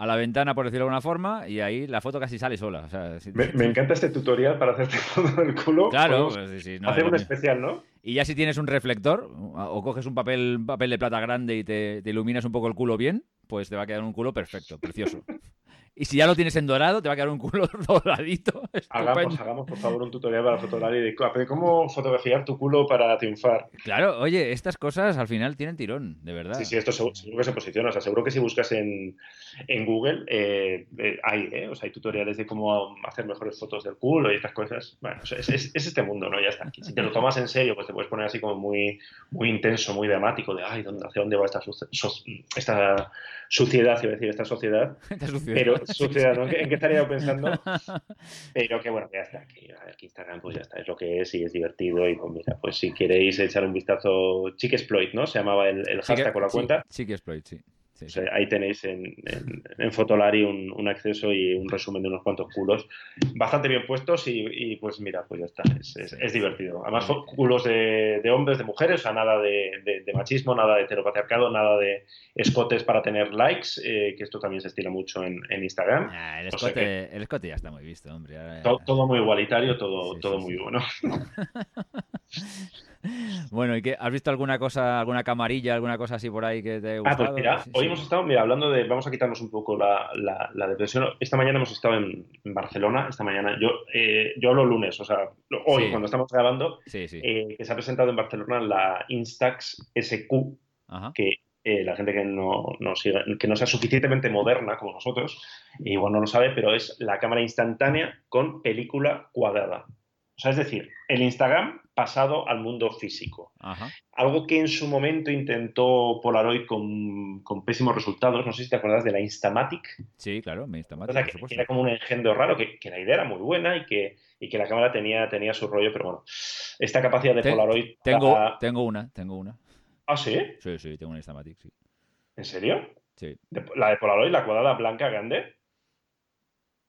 a la ventana, por decirlo de alguna forma, y ahí la foto casi sale sola. me, encanta este tutorial para hacerte foto del culo. Claro, pues, sí, hacer un especial, ¿no? Y ya si tienes un reflector o coges un papel, papel de plata grande y te, te iluminas un poco el culo bien, pues te va a quedar un culo perfecto, precioso. Y si ya lo tienes en dorado, te va a quedar un culo doradito. Hagamos, hagamos, por favor, un tutorial para fotografía de cómo fotografiar tu culo para triunfar. Claro, oye, estas cosas al final tienen tirón, de verdad. Sí, sí, esto seguro, que se posiciona. O sea, seguro que si buscas en, en Google, eh, eh, hay, ¿eh? O sea, hay tutoriales de cómo hacer mejores fotos del culo y estas cosas. Bueno, es, es, este mundo, ¿no? Ya está. Si te lo tomas en serio, pues te puedes poner así como muy, muy intenso, muy dramático, de, ay, ¿hacia dónde va esta, esta suciedad, iba a decir, esta sociedad? Esta suciedad. Pero suciedad, ¿no? ¿En qué estaría yo pensando? Pero que bueno, ya está. Aquí Instagram, pues ya está, es lo que es y es divertido. Y pues mira, pues si queréis echar un vistazo, Chick Exploit, ¿no? Se llamaba el, el hashtag con la cuenta. Chick Exploit, sí ahí tenéis en, en, Fotolari un, acceso y un resumen de unos cuantos culos bastante bien puestos y, pues mira, pues ya está, es, divertido. Además culos de, hombres, de mujeres, o sea, nada de, machismo, nada de heteropatriarcado, nada de escotes para tener likes, eh, que esto también se estila mucho en, Instagram. el, escote, el, escote, ya está muy visto, hombre. Todo, muy igualitario, todo, todo muy bueno. Bueno, ¿y qué? ¿Has visto alguna cosa, alguna camarilla, alguna cosa así por ahí que te ha gustado? Ah, pues mira, hoy hemos estado, mira, hablando de, vamos a quitarnos un poco la, la, depresión. Esta mañana hemos estado en, Barcelona, esta mañana, yo, eh, yo hablo lunes, o sea, hoy cuando estamos grabando, eh, que se ha presentado en Barcelona la Instax SQ, que eh, la gente que no, no siga, que no sea suficientemente moderna como nosotros, igual no lo sabe, pero es la cámara instantánea con película cuadrada. O sea, es decir, el Instagram pasado al mundo físico. Algo que en su momento intentó Polaroid con, pésimos resultados. No sé si te acuerdas de la Instamatic. Sí, claro, mi Instamatic. que, era como un engendro raro, que, la idea era muy buena y que, que la cámara tenía, tenía su rollo, pero bueno, esta capacidad de Polaroid. Tengo, tengo una, tengo una. ¿Ah, sí? Sí, sí, tengo una Instamatic, sí. ¿En serio? Sí. ¿La de Polaroid, la cuadrada blanca grande?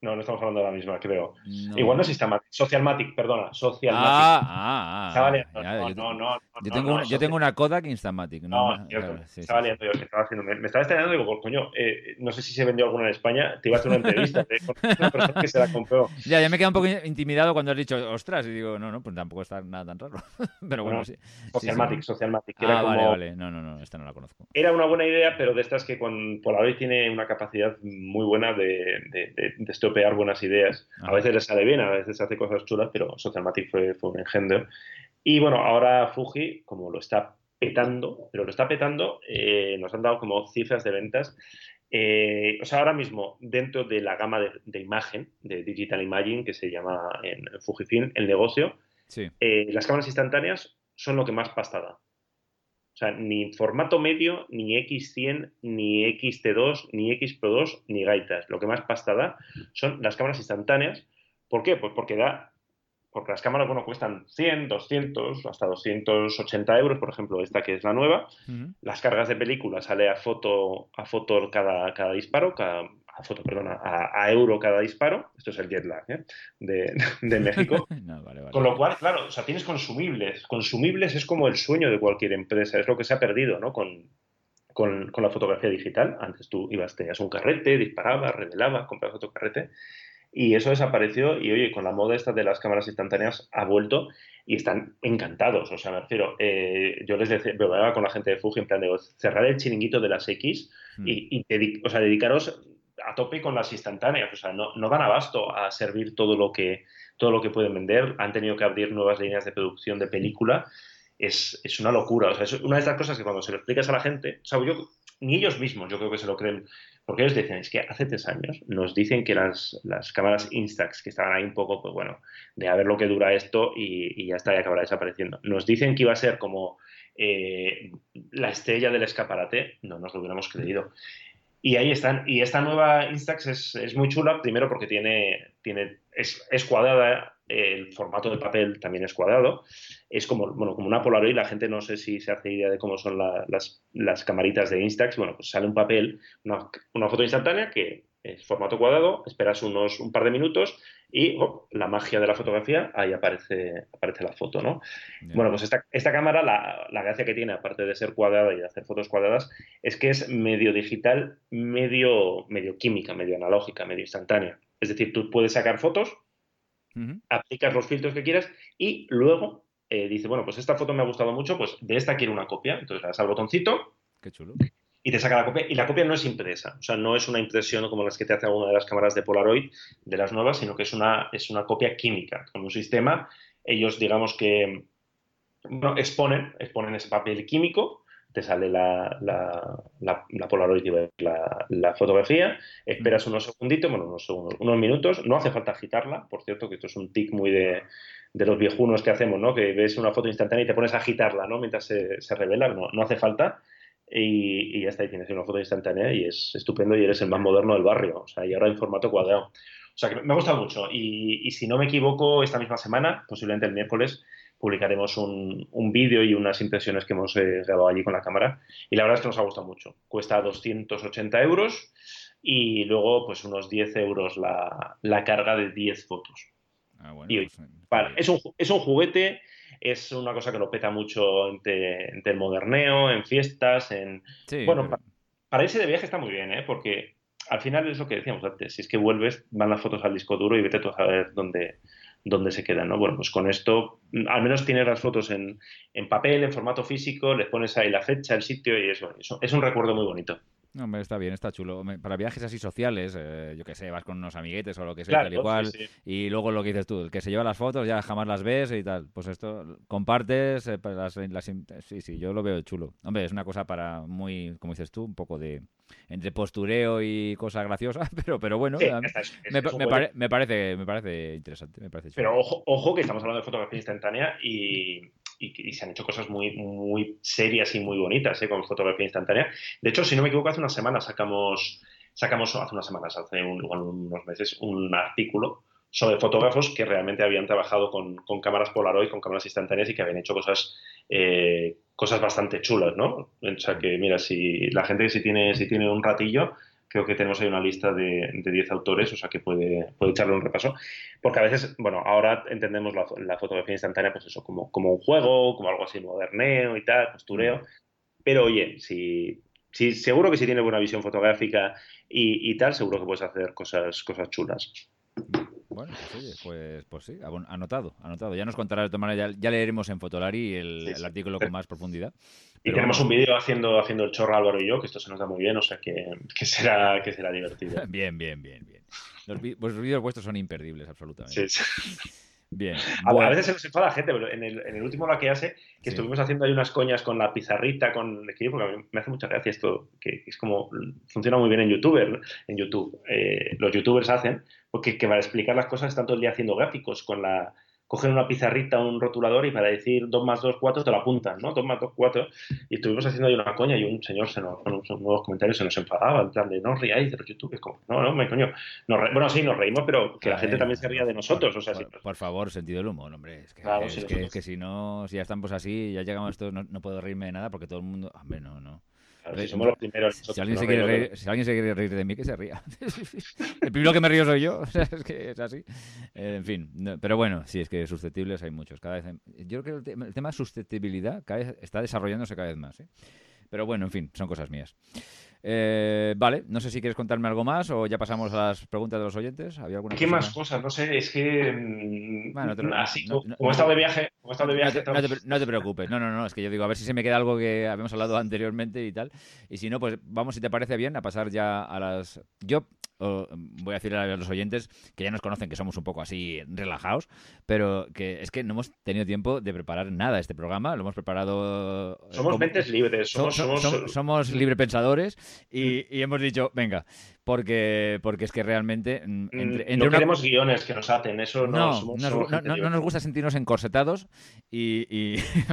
No, no estamos hablando de la misma, creo. Igual no es Systematic, Socialmatic, perdona, Socialmatic. Ah, ah, ah. no, no, no, yo, tengo una, yo tengo una Kodak Instamatic. No, no estaba liando yo, que estaba haciendo. Me, estaba estrenando y digo, coño, eh, no sé si se vendió alguna en España, te iba a hacer una entrevista con una persona que se la compró. Ya, ya me queda un poco intimidado cuando has dicho, ostras, y digo, no, no, pues tampoco está nada tan raro. Pero bueno, sí. Socialmatic, Socialmatic. Era ah, vale, vale. No, no, no, esta no la conozco. Era una buena idea, pero de estas que con Polaroid tiene una capacidad muy buena de, de, de, de estropear buenas ideas. A veces le sale bien, a veces hace cosas chulas, pero Socialmatic fue, fue un engendro. Y bueno, ahora Fuji, como lo está petando, pero lo está petando, eh, nos han dado como cifras de ventas. Eh, o sea, ahora mismo, dentro de la gama de, imagen, de Digital Imaging, que se llama en Fujifilm, el negocio, eh, las cámaras instantáneas son lo que más pastada. O sea, ni formato medio, ni X100, ni XT2, ni X Pro 2, ni gaitas. Lo que más pasta da son las cámaras instantáneas. ¿Por qué? Pues porque da porque las cámaras, bueno, cuestan 100, 200, hasta 280 euros, por ejemplo, esta que es la nueva. Las cargas de película sale a foto, a foto cada, cada disparo, cada, a foto, perdona, a, euro cada disparo. Esto es el jet lag ¿eh? de, de, México. Con lo cual, claro, o sea, tienes consumibles. Consumibles es como el sueño de cualquier empresa, es lo que se ha perdido, ¿no? Con, con, con la fotografía digital. Antes tú ibas, tenías un carrete, disparabas, revelabas, comprabas otro carrete. Y eso desapareció y oye, con la moda esta de las cámaras instantáneas ha vuelto y están encantados. O sea, me refiero, eh, yo les decía, con la gente de Fuji en plan de cerrar el chiringuito de las X hmm. y, y o sea, dedicaros a tope con las instantáneas, o sea, no, no dan abasto a servir todo lo que todo lo que pueden vender, han tenido que abrir nuevas líneas de producción de película, es, es una locura, o sea, es una de estas cosas que cuando se lo explicas a la gente, o sea, yo, ni ellos mismos yo creo que se lo creen, porque ellos decían, es que hace tres años nos dicen que las, las cámaras Instax, que estaban ahí un poco, pues bueno, de a ver lo que dura esto y, y ya está, y acabará desapareciendo, nos dicen que iba a ser como eh, la estrella del escaparate, no nos lo hubiéramos creído. Y ahí están. Y esta nueva Instax es, es muy chula, primero porque tiene, tiene, es, cuadrada, el formato de papel también es cuadrado. Es como, bueno, como una Polaroid, la gente no sé si se hace idea de cómo son las, las, camaritas de Instax. Bueno, pues sale un papel, una, una foto instantánea que es formato cuadrado, esperas unos un par de minutos y la magia de la fotografía, ahí aparece, aparece la foto, ¿no? Bueno, pues esta, esta cámara, la, la, gracia que tiene, aparte de ser cuadrada y de hacer fotos cuadradas, es que es medio digital, medio, medio química, medio analógica, medio instantánea. Es decir, tú puedes sacar fotos, aplicas los filtros que quieras y luego eh, dice, bueno, pues esta foto me ha gustado mucho, pues de esta quiero una copia. Entonces le das al botoncito. Qué chulo. Y te saca la copia. Y la copia no es impresa. O sea, no es una impresión como las que te hace alguna de las cámaras de Polaroid, de las nuevas, sino que es una, es una copia química, con un sistema. Ellos, digamos que, bueno, exponen, exponen ese papel químico te sale la, la, la, Polaroid y la, la, fotografía, esperas unos segunditos, bueno, unos, unos minutos, no hace falta agitarla, por cierto, que esto es un tic muy de, de los viejunos que hacemos, ¿no? Que ves una foto instantánea y te pones a agitarla, ¿no? Mientras se, se revela, no, no hace falta. Y, y, ya está, y tienes una foto instantánea y es estupendo y eres el más moderno del barrio, o sea, y ahora en formato cuadrado. O sea, que me ha gustado mucho y, y si no me equivoco, esta misma semana, posiblemente el miércoles, publicaremos un, un vídeo y unas impresiones que hemos eh, grabado allí con la cámara. Y la verdad es que nos ha gustado mucho. Cuesta 280 euros y luego pues unos 10 euros la, la carga de 10 fotos. Ah, bueno, pues, vale, es, un, es un juguete, es una cosa que lo peta mucho entre, entre el moderneo, en fiestas, en... bueno, para, para irse de viaje está muy bien, ¿eh? porque al final es lo que decíamos antes, si es que vuelves, van las fotos al disco duro y vete tú a saber dónde, dónde se quedan, ¿no? Bueno, pues con esto al menos tienes las fotos en, en, papel, en formato físico, les pones ahí la fecha, el sitio y eso, eso es un recuerdo muy bonito. No, hombre, está bien, está chulo. Para viajes así sociales, eh, yo qué sé, vas con unos amiguetes o lo que sea, tal y cual, y luego lo que dices tú, el que se lleva las fotos ya jamás las ves y tal. Pues esto, compartes, eh, las, las, sí, sí, yo lo veo chulo. Hombre, es una cosa para muy, como dices tú, un poco de entre postureo y cosas graciosas, pero, pero bueno, me, me, parece, me parece interesante. Me parece pero ojo, ojo que estamos hablando de fotografía instantánea y y, se han hecho cosas muy, muy serias y muy bonitas ¿eh? con fotografía instantánea. De hecho, si no me equivoco, hace unas semanas sacamos, sacamos hace unas semanas, hace unos meses, un artículo sobre fotógrafos que realmente habían trabajado con, con, cámaras Polaroid, con cámaras instantáneas y que habían hecho cosas, eh, cosas bastante chulas, ¿no? O sea que, mira, si la gente si tiene, si tiene un ratillo, creo que tenemos ahí una lista de, de 10 autores, o sea que puede, puede echarle un repaso. Porque a veces, bueno, ahora entendemos la, fotografía instantánea, pues eso, como, como un juego, como algo así moderneo y tal, postureo. Pero oye, si, si seguro que si tienes buena visión fotográfica y, y, tal, seguro que puedes hacer cosas, cosas chulas. Bueno, pues oye, pues, pues sí, anotado, anotado. Ya nos contará de todas maneras, ya, leeremos en Fotolari el, artículo con más profundidad. Y tenemos un vídeo haciendo, haciendo el chorro Álvaro y yo, que esto se nos da muy bien, o sea que, que será, que será divertido. bien, bien, bien, bien. Los, vídeos vuestros son imperdibles, absolutamente. Sí, sí. Bien. A, veces se nos enfada la gente, pero en el, en el último la que hace, que estuvimos haciendo ahí unas coñas con la pizarrita, con porque a mí me hace mucha gracia esto, que es como, funciona muy bien en YouTube, en YouTube. Eh, los youtubers hacen, porque que para explicar las cosas están todo el día haciendo gráficos con la, cogen una pizarrita, un rotulador y para decir 2 más 2, 4 te lo apuntan, ¿no? 2 más 2, 4. Y estuvimos haciendo ahí una coña y un señor se nos, con unos nuevos comentarios se nos enfadaba, en plan de no os riáis de los youtubers. Como, no, no, me coño. bueno, sí, nos reímos, pero que la gente también se ría de nosotros. o sea, por, favor, sentido del humor, hombre. Es que, es, que, es que, si no, si ya estamos así, ya llegamos a esto, no, no puedo reírme de nada porque todo el mundo. Hombre, no, no si somos los primeros. Si alguien, se quiere reír, si alguien se quiere reír de mí, que se ría. el primero que me río soy yo. es que es así. Eh, en fin, pero bueno, sí, es que susceptibles hay muchos. Cada vez yo creo que el, tema de susceptibilidad cada vez está desarrollándose cada vez más. ¿eh? Pero bueno, en fin, son cosas mías. Eh, vale, no sé si quieres contarme algo más o ya pasamos a las preguntas de los oyentes. ¿Había alguna ¿Qué más cosas? No sé, es que. Mm, bueno, así, como he estado de viaje. Como de viaje no, te, preocupes, no, no, no, es que yo digo, a ver si se me queda algo que habíamos hablado anteriormente y tal. Y si no, pues vamos, si te parece bien, a pasar ya a las. Yo voy a decirle a los oyentes que ya nos conocen que somos un poco así relajados, pero que es que no hemos tenido tiempo de preparar nada este programa, lo hemos preparado... Eh, somos mentes libres, somos, somos, somos, librepensadores y, y, hemos dicho, venga, porque, porque es que realmente... Mm, entre, no queremos guiones que nos aten, eso no... No, no, nos gusta sentirnos encorsetados y... y,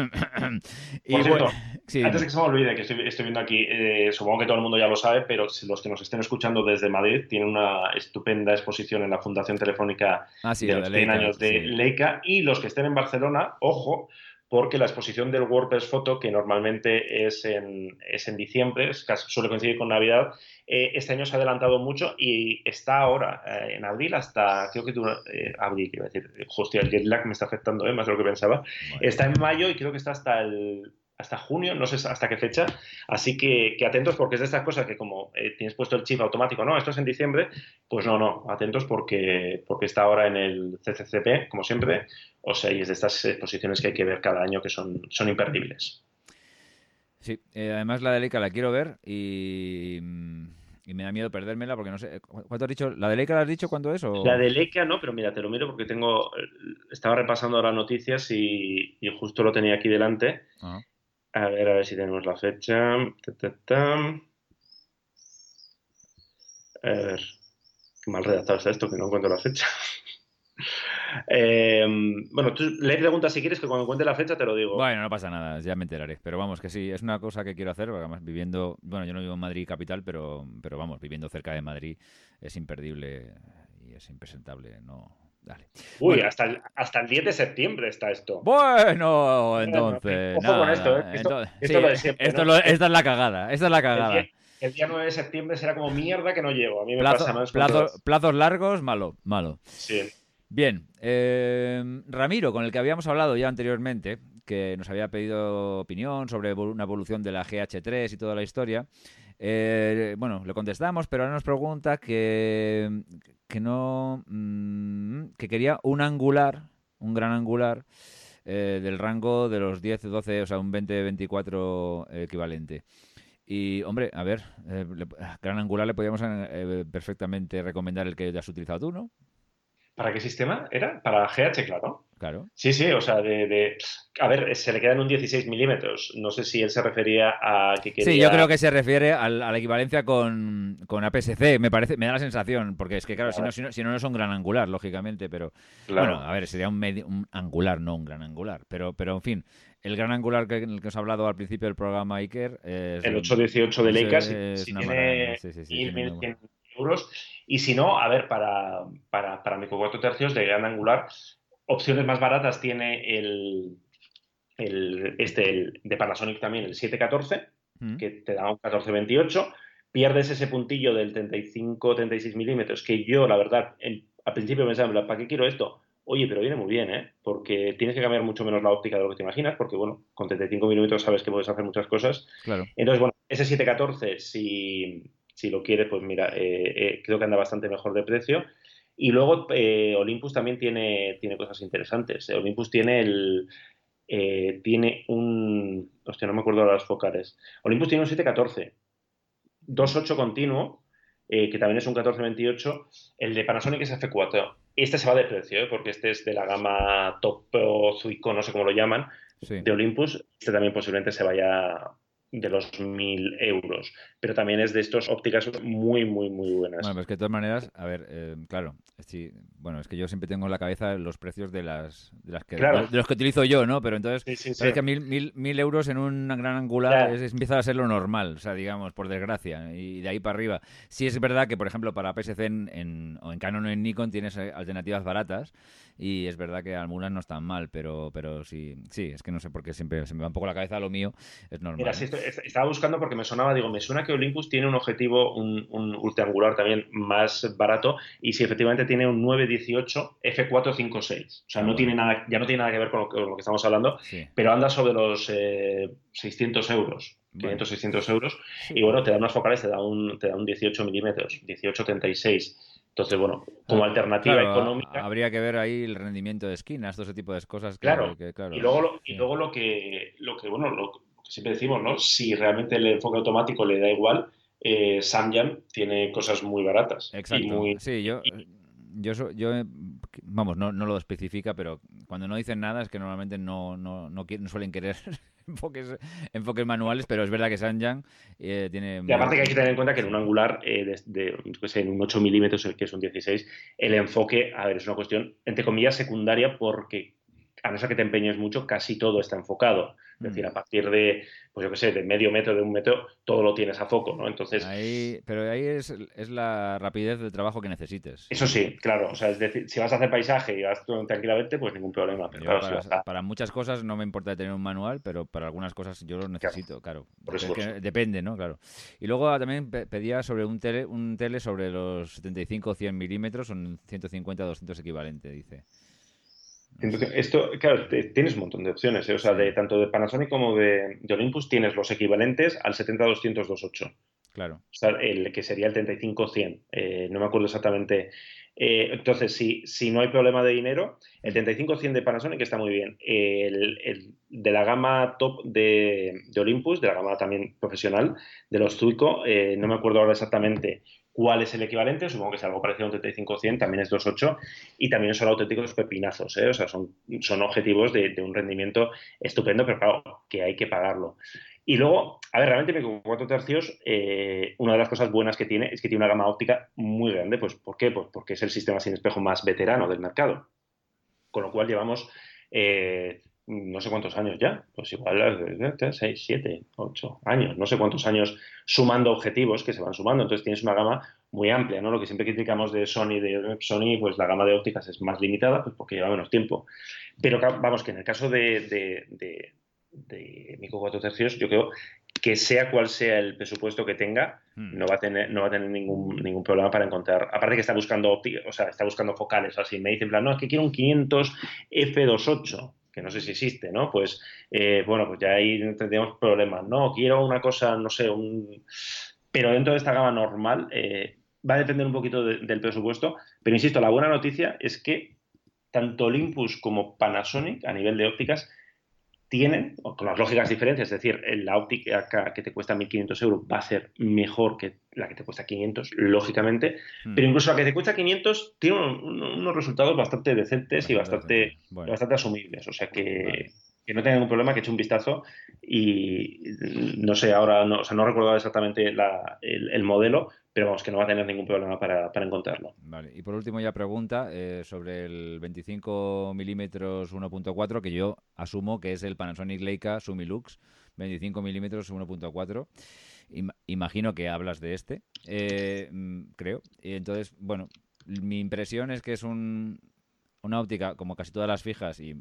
antes de que se me olvide, que estoy, viendo aquí, eh, supongo que todo el mundo ya lo sabe, pero los que nos estén escuchando desde Madrid tienen una estupenda exposición en la Fundación Telefónica ah, de los 100 años de Leica y los que estén en Barcelona, ojo, porque la exposición del WordPress Photo, que normalmente es en, es en diciembre, es casi, suele coincidir con Navidad, eh, este año se ha adelantado mucho y está ahora eh, en abril hasta, creo que tú, eh, abril, quiero decir, hostia, el jet lag me está afectando más de lo que pensaba. Está en mayo y creo que está hasta el hasta junio, no sé hasta qué fecha, así que, que atentos porque es de estas cosas que como tienes puesto el chip automático, no, esto es en diciembre, pues no, no, atentos porque, porque está ahora en el CCCP, como siempre, o sea, y es de estas exposiciones que hay que ver cada año que son, son imperdibles. Sí, eh, además la de Leica la quiero ver y, me da miedo perdérmela porque no sé. ¿Cuánto has dicho? ¿La de Leica la has dicho cuándo es? La de Leica no, pero mira, te lo miro porque tengo. Estaba repasando ahora noticias y, justo lo tenía aquí delante. A ver, a ver si tenemos la fecha. A ver, qué mal redactado está esto, que no encuentro la fecha. Eh, bueno, tú le preguntas si quieres que cuando cuente la fecha te lo digo. Bueno, no pasa nada, ya me enteraré. Pero vamos, que sí, es una cosa que quiero hacer, porque además viviendo, bueno, yo no vivo en Madrid capital, pero, pero vamos, viviendo cerca de Madrid es imperdible y es impresentable, no, Dale. Uy, hasta, el, hasta el 10 de septiembre está esto. Bueno, entonces. Ojo con esto, ¿eh? Esto, esta es la cagada. Esta es la cagada. El día, 9 de septiembre será como mierda que no llego. A mí me pasa más. plazos largos, malo, malo. Sí. Bien, eh, Ramiro, con el que habíamos hablado ya anteriormente, que nos había pedido opinión sobre una evolución de la GH3 y toda la historia, eh, bueno, le contestamos, pero ahora nos pregunta que, que no, mm, que quería un angular, un gran angular, eh, del rango de los 10, 12, o sea, un 20-24 equivalente. Y, hombre, a ver, gran angular le podríamos perfectamente recomendar el que has utilizado tú, ¿no? ¿Para qué sistema era? Para GH, claro. Claro. Sí, sí, o sea, de, A ver, se le quedan un 16 milímetros. No sé si él se refería a que quería... Sí, yo creo que se refiere a, la equivalencia con, con APS-C, me parece, me da la sensación, porque es que, claro, Si, no, si, no, no, es un gran angular, lógicamente, pero... Bueno, a ver, sería un, un angular, no un gran angular. Pero, pero en fin, el gran angular que, en el que os he hablado al principio del programa Iker... Es, el 818 de Leica, si, tiene sí, sí, sí, euros. Y si no, a ver, para, para, para micro 4 tercios de gran angular, opciones más baratas tiene el, el, este, el de Panasonic también, el 714, mm. que te da un 1428. Pierdes ese puntillo del 35-36 milímetros, que yo, la verdad, al principio pensaba, ¿para qué quiero esto? Oye, pero viene muy bien, ¿eh? Porque tienes que cambiar mucho menos la óptica de lo que te imaginas, porque, bueno, con 35 milímetros sabes que puedes hacer muchas cosas. Claro. Entonces, bueno, ese 714, si, si lo quieres, pues mira, eh, eh, creo que anda bastante mejor de precio. Y luego eh, Olympus también tiene, tiene cosas interesantes. Olympus tiene el, tiene un. Hostia, no me acuerdo de las focales. Olympus tiene un 714, 2.8 continuo, que también es un 1428. El de Panasonic es F4. Este se va de precio, porque este es de la gama top o Zuico, no sé cómo lo llaman, de Olympus. Este también posiblemente se vaya de los 1.000 euros. Pero también es de estos ópticas muy, muy, muy buenas. Bueno, pues que de todas maneras, a ver, eh, claro, bueno, es que yo siempre tengo en la cabeza los precios de las, de las que de los que utilizo yo, ¿no? Pero entonces, sí, que mil, mil, mil, euros en un gran angular es, empieza a ser lo normal, o sea, digamos, por desgracia, y de ahí para arriba. Sí es verdad que, por ejemplo, para PSC en, o en Canon o en Nikon tienes eh, alternativas baratas, y es verdad que algunas no están mal, pero, pero sí, sí, es que no sé por qué siempre se me va un poco la cabeza lo mío, es normal. Mira, estaba buscando porque me sonaba, digo, me suena que Olympus tiene un objetivo, un, un ultraangular también más barato, y si efectivamente tiene un 918 f456. O sea, no tiene nada, ya no tiene nada que ver con lo que, estamos hablando, pero anda sobre los 600 eh, euros. 500, 600 euros. Y bueno, te da unas focales, te da un, te da un 18 milímetros, 18-36. Entonces, bueno, como alternativa económica. Habría que ver ahí el rendimiento de esquinas, todo ese tipo de cosas. claro. Y luego, lo, y luego lo que, lo que, bueno, lo que siempre decimos, ¿no? Si realmente el enfoque automático le da igual, eh, Samyang tiene cosas muy baratas. Exacto. sí, yo, yo, yo vamos, no, no lo especifica, pero cuando no dicen nada es que normalmente no, no, no, suelen querer enfoques, enfoques manuales, pero es verdad que Samyang eh, tiene... Y aparte que hay que tener en cuenta que en un angular eh, de, en un 8 milímetros, que es un 16, el enfoque, a ver, es una cuestión, entre comillas, secundaria porque a no ser que te empeñes mucho, casi todo está enfocado. Es decir, a partir de, pues yo qué sé, de medio metro, de un metro, todo lo tienes a foco, ¿no? Entonces... Ahí, pero ahí es, es la rapidez de trabajo que necesites. Eso sí, claro. O sea, es decir, si vas a hacer paisaje y vas tranquilamente, pues ningún problema. Pero claro, para, muchas cosas no me importa tener un manual, pero para algunas cosas yo lo necesito, claro. depende, ¿no? Claro. Y luego también pedía sobre un tele, un tele sobre los 75 o 100 milímetros, son 150 200 equivalente, dice. Esto, claro, tienes un montón de opciones, ¿eh? o sea, de tanto de Panasonic como de, Olympus tienes los equivalentes al 70-200-28. Claro. O sea, el que sería el 35-100. Eh, no me acuerdo exactamente. Eh, entonces, si, si no hay problema de dinero, el 35-100 de Panasonic está muy bien. El, el de la gama top de, de, Olympus, de la gama también profesional, de los Zuico, eh, no me acuerdo ahora exactamente cuál es el equivalente, supongo que es algo parecido a un 35-100, también es 2.8 y también son auténticos pepinazos, ¿eh? o sea, son, objetivos de, un rendimiento estupendo, pero claro, que hay que pagarlo. Y luego, a ver, realmente mi 4 tercios, eh, una de las cosas buenas que tiene es que tiene una gama óptica muy grande. Pues, ¿Por qué? Pues porque es el sistema sin espejo más veterano del mercado. Con lo cual llevamos eh, no sé cuántos años ya, pues igual 6, 7, 8 años, no sé cuántos años sumando objetivos que se van sumando. Entonces tienes una gama muy amplia, ¿no? Lo que siempre criticamos de Sony, de Sony, pues la gama de ópticas es más limitada, pues porque lleva menos tiempo. Pero vamos, que en el caso de, de, de de Mico 4 tercios, yo creo que sea cual sea el presupuesto que tenga, hmm. no va a tener, no va a tener ningún, ningún problema para encontrar. Aparte que está buscando o sea, está buscando focales, así me dice en plan, no, es que quiero un 500 F28, que no sé si existe, ¿no? Pues eh, bueno, pues ya ahí tendríamos problemas. No, quiero una cosa, no sé, un. Pero dentro de esta gama normal, eh, va a depender un poquito de, del presupuesto. Pero insisto, la buena noticia es que tanto Olympus como Panasonic, a nivel de ópticas, tienen, con las lógicas diferencias, es decir, la óptica que te cuesta 1.500 euros va a ser mejor que la que te cuesta 500, lógicamente, mm. pero incluso la que te cuesta 500 tiene unos resultados bastante decentes y bastante, bastante asumibles, o sea que, que no tenga ningún problema, que eche un vistazo y no sé, ahora no, o sea, no recuerdo exactamente el, el, modelo, pero vamos, que no va a tener ningún problema para, para encontrarlo. Vale, y por último ya pregunta eh, sobre el 25 milímetros 1.4, que yo asumo que es el Panasonic Leica Sumilux 25 milímetros 1.4. imagino que hablas de este, eh, mm, creo. Entonces, bueno, mi impresión es que es un, una óptica como casi todas las fijas y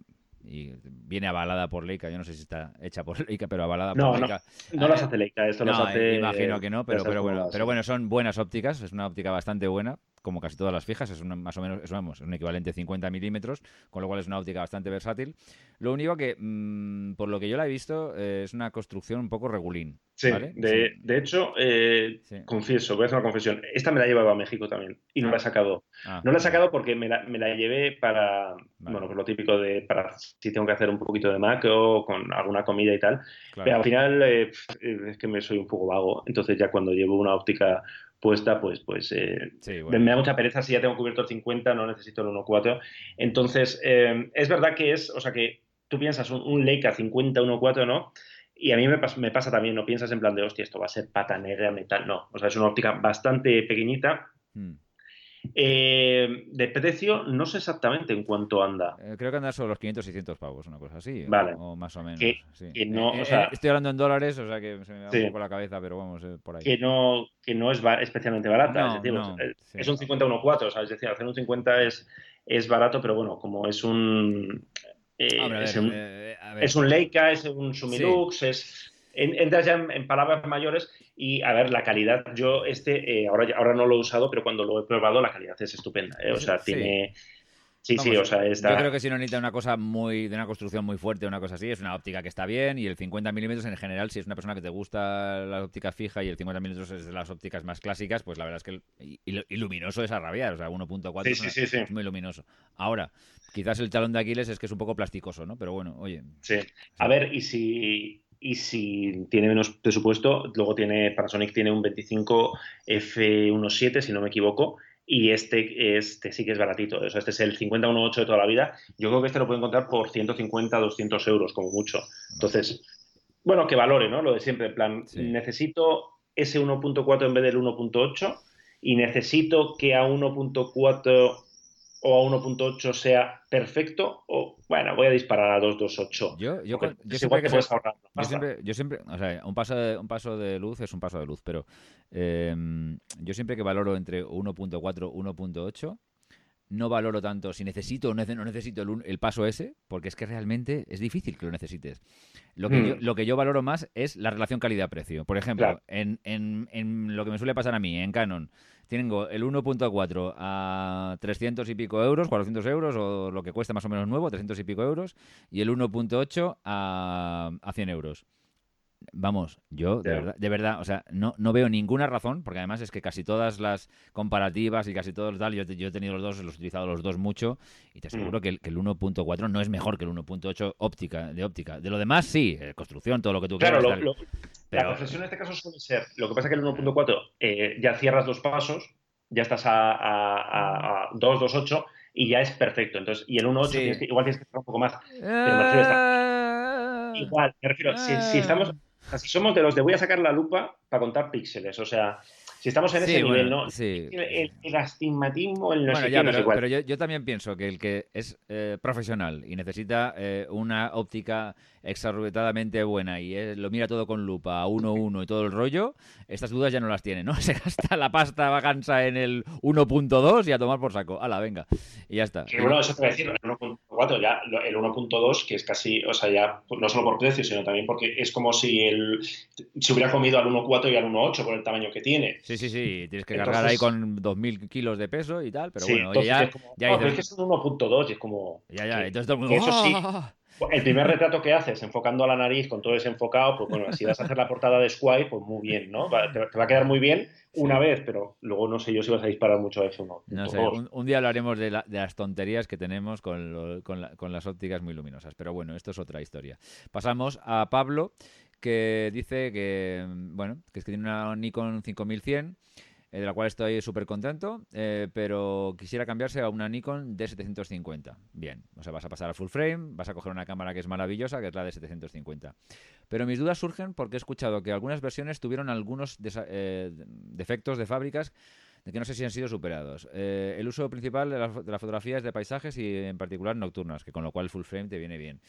y viene avalada por Leica. Yo no sé si está hecha por Leica, pero avalada por Leica. No, no las hace Leica, esto no, las hace. Imagino que no, pero, pero bueno, pero bueno, son buenas ópticas, es una óptica bastante buena como casi todas las fijas, es más o menos es, vamos, un equivalente a 50 milímetros, con lo cual es una óptica bastante versátil. Lo único que, mmm, por lo que yo la he visto, eh, es una construcción un poco regulín. Sí, ¿vale? de, sí. de, hecho, eh, sí. confieso, voy a hacer una confesión. Esta me la he llevado a México también y no ah. la he sacado. Ah. No la he sacado porque me la, me la llevé para, vale. bueno, pues lo típico de para si tengo que hacer un poquito de macro con alguna comida y tal. Claro. Pero al final eh, es que me soy un poco vago. Entonces ya cuando llevo una óptica puesta, pues, pues eh, sí, bueno. me da mucha pereza si ya tengo cubierto el 50, no necesito el 1.4. Entonces, eh, es verdad que es, o sea, que tú piensas un, un Leica 50, 1.4, ¿no? Y a mí me, pas me, pasa también, no piensas en plan de, hostia, esto va a ser pata negra, metal, no. O sea, es una óptica bastante pequeñita. Hmm. Eh, de precio, no sé exactamente en cuánto anda. Eh, creo que anda sobre los 500, 600 pavos, una cosa así. Vale. O, o más o menos. Que, sí. que no, eh, o sea, estoy hablando en dólares, o sea que se me va sí. un poco la cabeza, pero vamos, eh, por ahí. Que no, que no es bar especialmente barata. No, es decir, no, es, sí. es un 50-1-4, o sea, es decir, hacer un 50 es, es barato, pero bueno, como es un. Eh, Hombre, es, ver, un es, un Leica, es un Sumilux, es entras ya en, en, palabras mayores y a ver, la calidad, yo este, eh, ahora, ahora no lo he usado, pero cuando lo he probado la calidad es estupenda, ¿eh? o sea, sí. tiene... Sí, Vamos, sí, o sea, está... Yo creo que si no necesita una cosa muy de una construcción muy fuerte, una cosa así, es una óptica que está bien y el 50 milímetros en general, si es una persona que te gusta la óptica fija y el 50 milímetros es de las ópticas más clásicas, pues la verdad es que el, y, y luminoso es a rabiar, o sea, 1.4 sí, es, sí, sí, es muy luminoso. Ahora, quizás el talón de Aquiles es que es un poco plasticoso, ¿no? Pero bueno, oye. Sí. A ver, y si y si tiene menos presupuesto, luego tiene Panasonic tiene un 25 F17, si no me equivoco, y este, este sí que es baratito. O sea, este es el 5018 de toda la vida. Yo creo que este lo puede encontrar por 150, 200 euros, como mucho. Entonces, bueno, que valore, ¿no? Lo de siempre, en plan, sí. necesito ese 1.4 en vez del 1.8 y necesito que a 1.4 o a 1.8 sea perfecto o bueno, voy a disparar a 228. Yo, yo, yo, yo siempre que, puedes ahorrar. Yo siempre, yo siempre, o sea, un paso, de, un paso de luz es un paso de luz, pero eh, yo siempre que valoro entre 1.4 1.8 no valoro tanto si necesito o no necesito el, el, paso ese, porque es que realmente es difícil que lo necesites. Lo que, mm. yo, lo que yo valoro más es la relación calidad-precio. Por ejemplo, claro. en, en, en, lo que me suele pasar a mí, en Canon, tengo el 1.4 a 300 y pico euros, 400 euros, o lo que cuesta más o menos nuevo, 300 y pico euros, y el 1.8 a, a 100 euros. Vamos, yo de verdad, de verdad, o sea, no, no veo ninguna razón, porque además es que casi todas las comparativas y casi todos los tal, yo, yo he tenido los dos, los he utilizado los dos mucho, y te aseguro Mm. que el, que el 1.4 no es mejor que el 1.8 óptica, de óptica. De lo demás, sí, eh, construcción, todo lo que tú Claro, quieras. lo- Pero- la reflexión en este caso suele ser, lo que pasa es que el 1.4 eh, ya cierras dos pasos, ya estás a, a, a, a 2, 2, 8 y ya es perfecto. Entonces, y el 1.8 Sí. igual tienes que cerrar un poco más. Pero me refiero Ah. Igual, me refiero, si, si estamos, somos de los de voy a sacar la lupa para contar píxeles, o sea, si estamos en Sí, ese nivel, ¿no? sí. El, el- astigmatismo, el no Bueno, sé ya, qué, no sé pero, cuál. pero yo, yo también pienso que el que es eh, profesional y necesita eh, una óptica exorbitadamente buena y eh, lo mira todo con lupa, a 1.1 y todo el rollo, estas dudas ya no las tiene, ¿no? Se gasta la pasta vacanza en el 1.2 y a tomar por saco. Hala, venga. Y ya está. Que bueno, eso te voy a decir, el 1.4, ya el 1.2, que es casi, o sea, ya no solo por precio, sino también porque es como si el se hubiera comido al 1.4 y al 1.8 por el tamaño que tiene. Sí, sí, sí. Tienes que Entonces- cargar ahí con 2.000 kilos de peso y tal, pero Sí, bueno, entonces ya, es como, ya "No, pero es que es un 1.2 y es como... ya, ya. Entonces todo el mundo, eso sí, ¡ah! El primer retrato que haces enfocando a la nariz con todo desenfocado, pues bueno, si vas a hacer la portada de Squire, pues muy bien, ¿no? Va- te, va a quedar muy bien una vez, pero luego no sé yo si vas a disparar mucho a F1. No sé, un, un día hablaremos de, la- de las tonterías que tenemos con, lo- con la- con las ópticas muy luminosas, pero bueno, esto es otra historia. Pasamos a Pablo, que dice que, bueno, que es que tiene una Nikon 5100, eh, de la cual estoy súper contento, eh, pero quisiera cambiarse a una Nikon D750. Bien, o sea, vas a pasar a full frame, vas a coger una cámara que es maravillosa, que es la D750. Pero mis dudas surgen porque he escuchado que algunas versiones tuvieron algunos eh, defectos de fábricas de que no sé si han sido superados. Eh, el uso principal de la, de la fotografía es de paisajes y en particular nocturnas, que con lo cual el full frame te viene bien.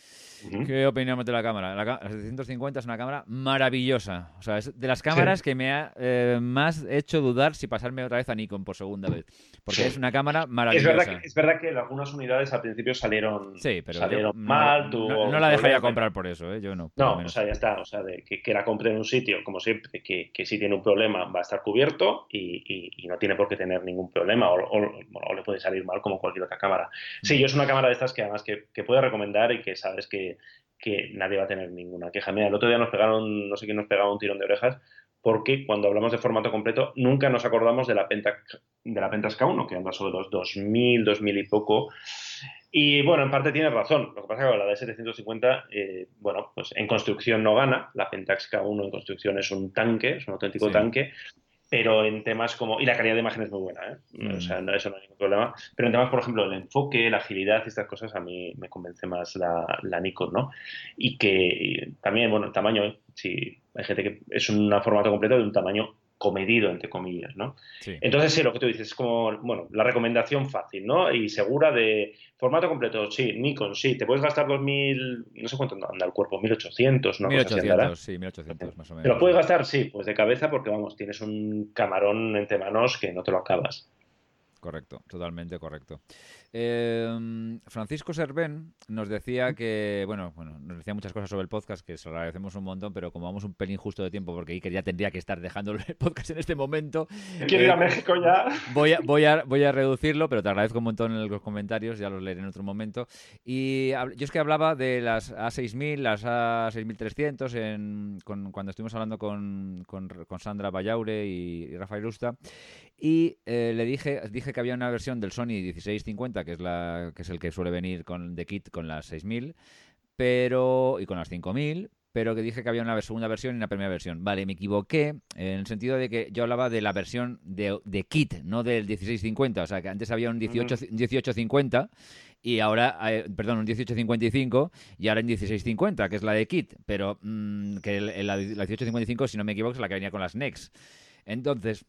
¿Qué opinamos de la cámara? La, la 750 es una cámara maravillosa. O sea, es de las cámaras que me ha eh, más hecho dudar si pasarme otra vez a Nikon por segunda vez. Porque Sí. es una cámara Es maravillosa. verdad, que, es verdad que algunas unidades al principio salieron, Sí, pero salieron yo no, mal. no- la dejaría comprar por eso, ¿eh? Yo no. No, o sea, ya está. O sea, de que, que la compre en un sitio, como siempre, que, que si tiene un problema va a estar cubierto y, y- y no tiene por qué tener ningún problema o, o- bueno, o le puede salir mal como cualquier otra cámara. Sí, yo es una cámara de estas que además que, que puedo recomendar y que sabes que, que nadie va a tener ninguna queja. Mira, el otro día nos pegaron, no sé quién nos pegaba un tirón de orejas porque cuando hablamos de formato completo nunca nos acordamos de la Pentax, de la Pentax K1, que anda sobre los 2000, 2000 y poco. Y bueno, en parte tienes razón. Lo que pasa es que la de 750, eh, bueno, pues en construcción no gana. La Pentax K1 en construcción es un tanque, es un auténtico Sí. tanque. Pero en temas como. Y la calidad de imagen es muy buena, ¿eh? Mm. O sea, no, eso no hay ningún problema. Pero en temas, por ejemplo, el enfoque, la agilidad y estas cosas, a mí me convence más la, la Nikon, ¿no? Y que también, bueno, el tamaño, ¿eh? Sí, hay gente que es un formato completo de un tamaño comedido, entre comillas, ¿no? Sí. Entonces, sí, lo que tú dices es como, bueno, la recomendación fácil, ¿no? Y segura de formato completo, sí, Nikon, sí, te puedes gastar 2000, no sé cuánto anda el cuerpo, 1800, una cosa así andará. 1800, sí, 1800 más o menos. ¿Te lo puedes gastar? Sí, pues de cabeza porque, vamos, tienes un camarón entre manos que no te lo acabas. Correcto, totalmente correcto. Eh, Francisco Serven nos decía que, bueno, bueno, nos decía muchas cosas sobre el podcast, que se lo agradecemos un montón, pero como vamos un pelín justo de tiempo, porque Iker ya tendría que estar dejando el podcast en este momento, Quiero ir a eh, México ya. voy a, voy, a, voy a reducirlo, pero te agradezco un montón en los comentarios, ya los leeré en otro momento. Y yo es que hablaba de las A6000, las A6300, en, con, cuando estuvimos hablando con, con, con Sandra Bayaure y, y Rafael Usta, y eh, le dije, dije que había una versión del Sony 1650, que es, la, que es el que suele venir con de kit con las 6000, pero y con las 5000, pero que dije que había una segunda versión y una primera versión. Vale, me equivoqué en el sentido de que yo hablaba de la versión de, de kit, no del 1650. O sea, que antes había un 18, 1850 y ahora, eh, perdón, un 1855 y ahora un 1650, que es la de kit. Pero mm, que el- el- la, la 1855, si no me equivoco, es la que venía con las NEX. Entonces,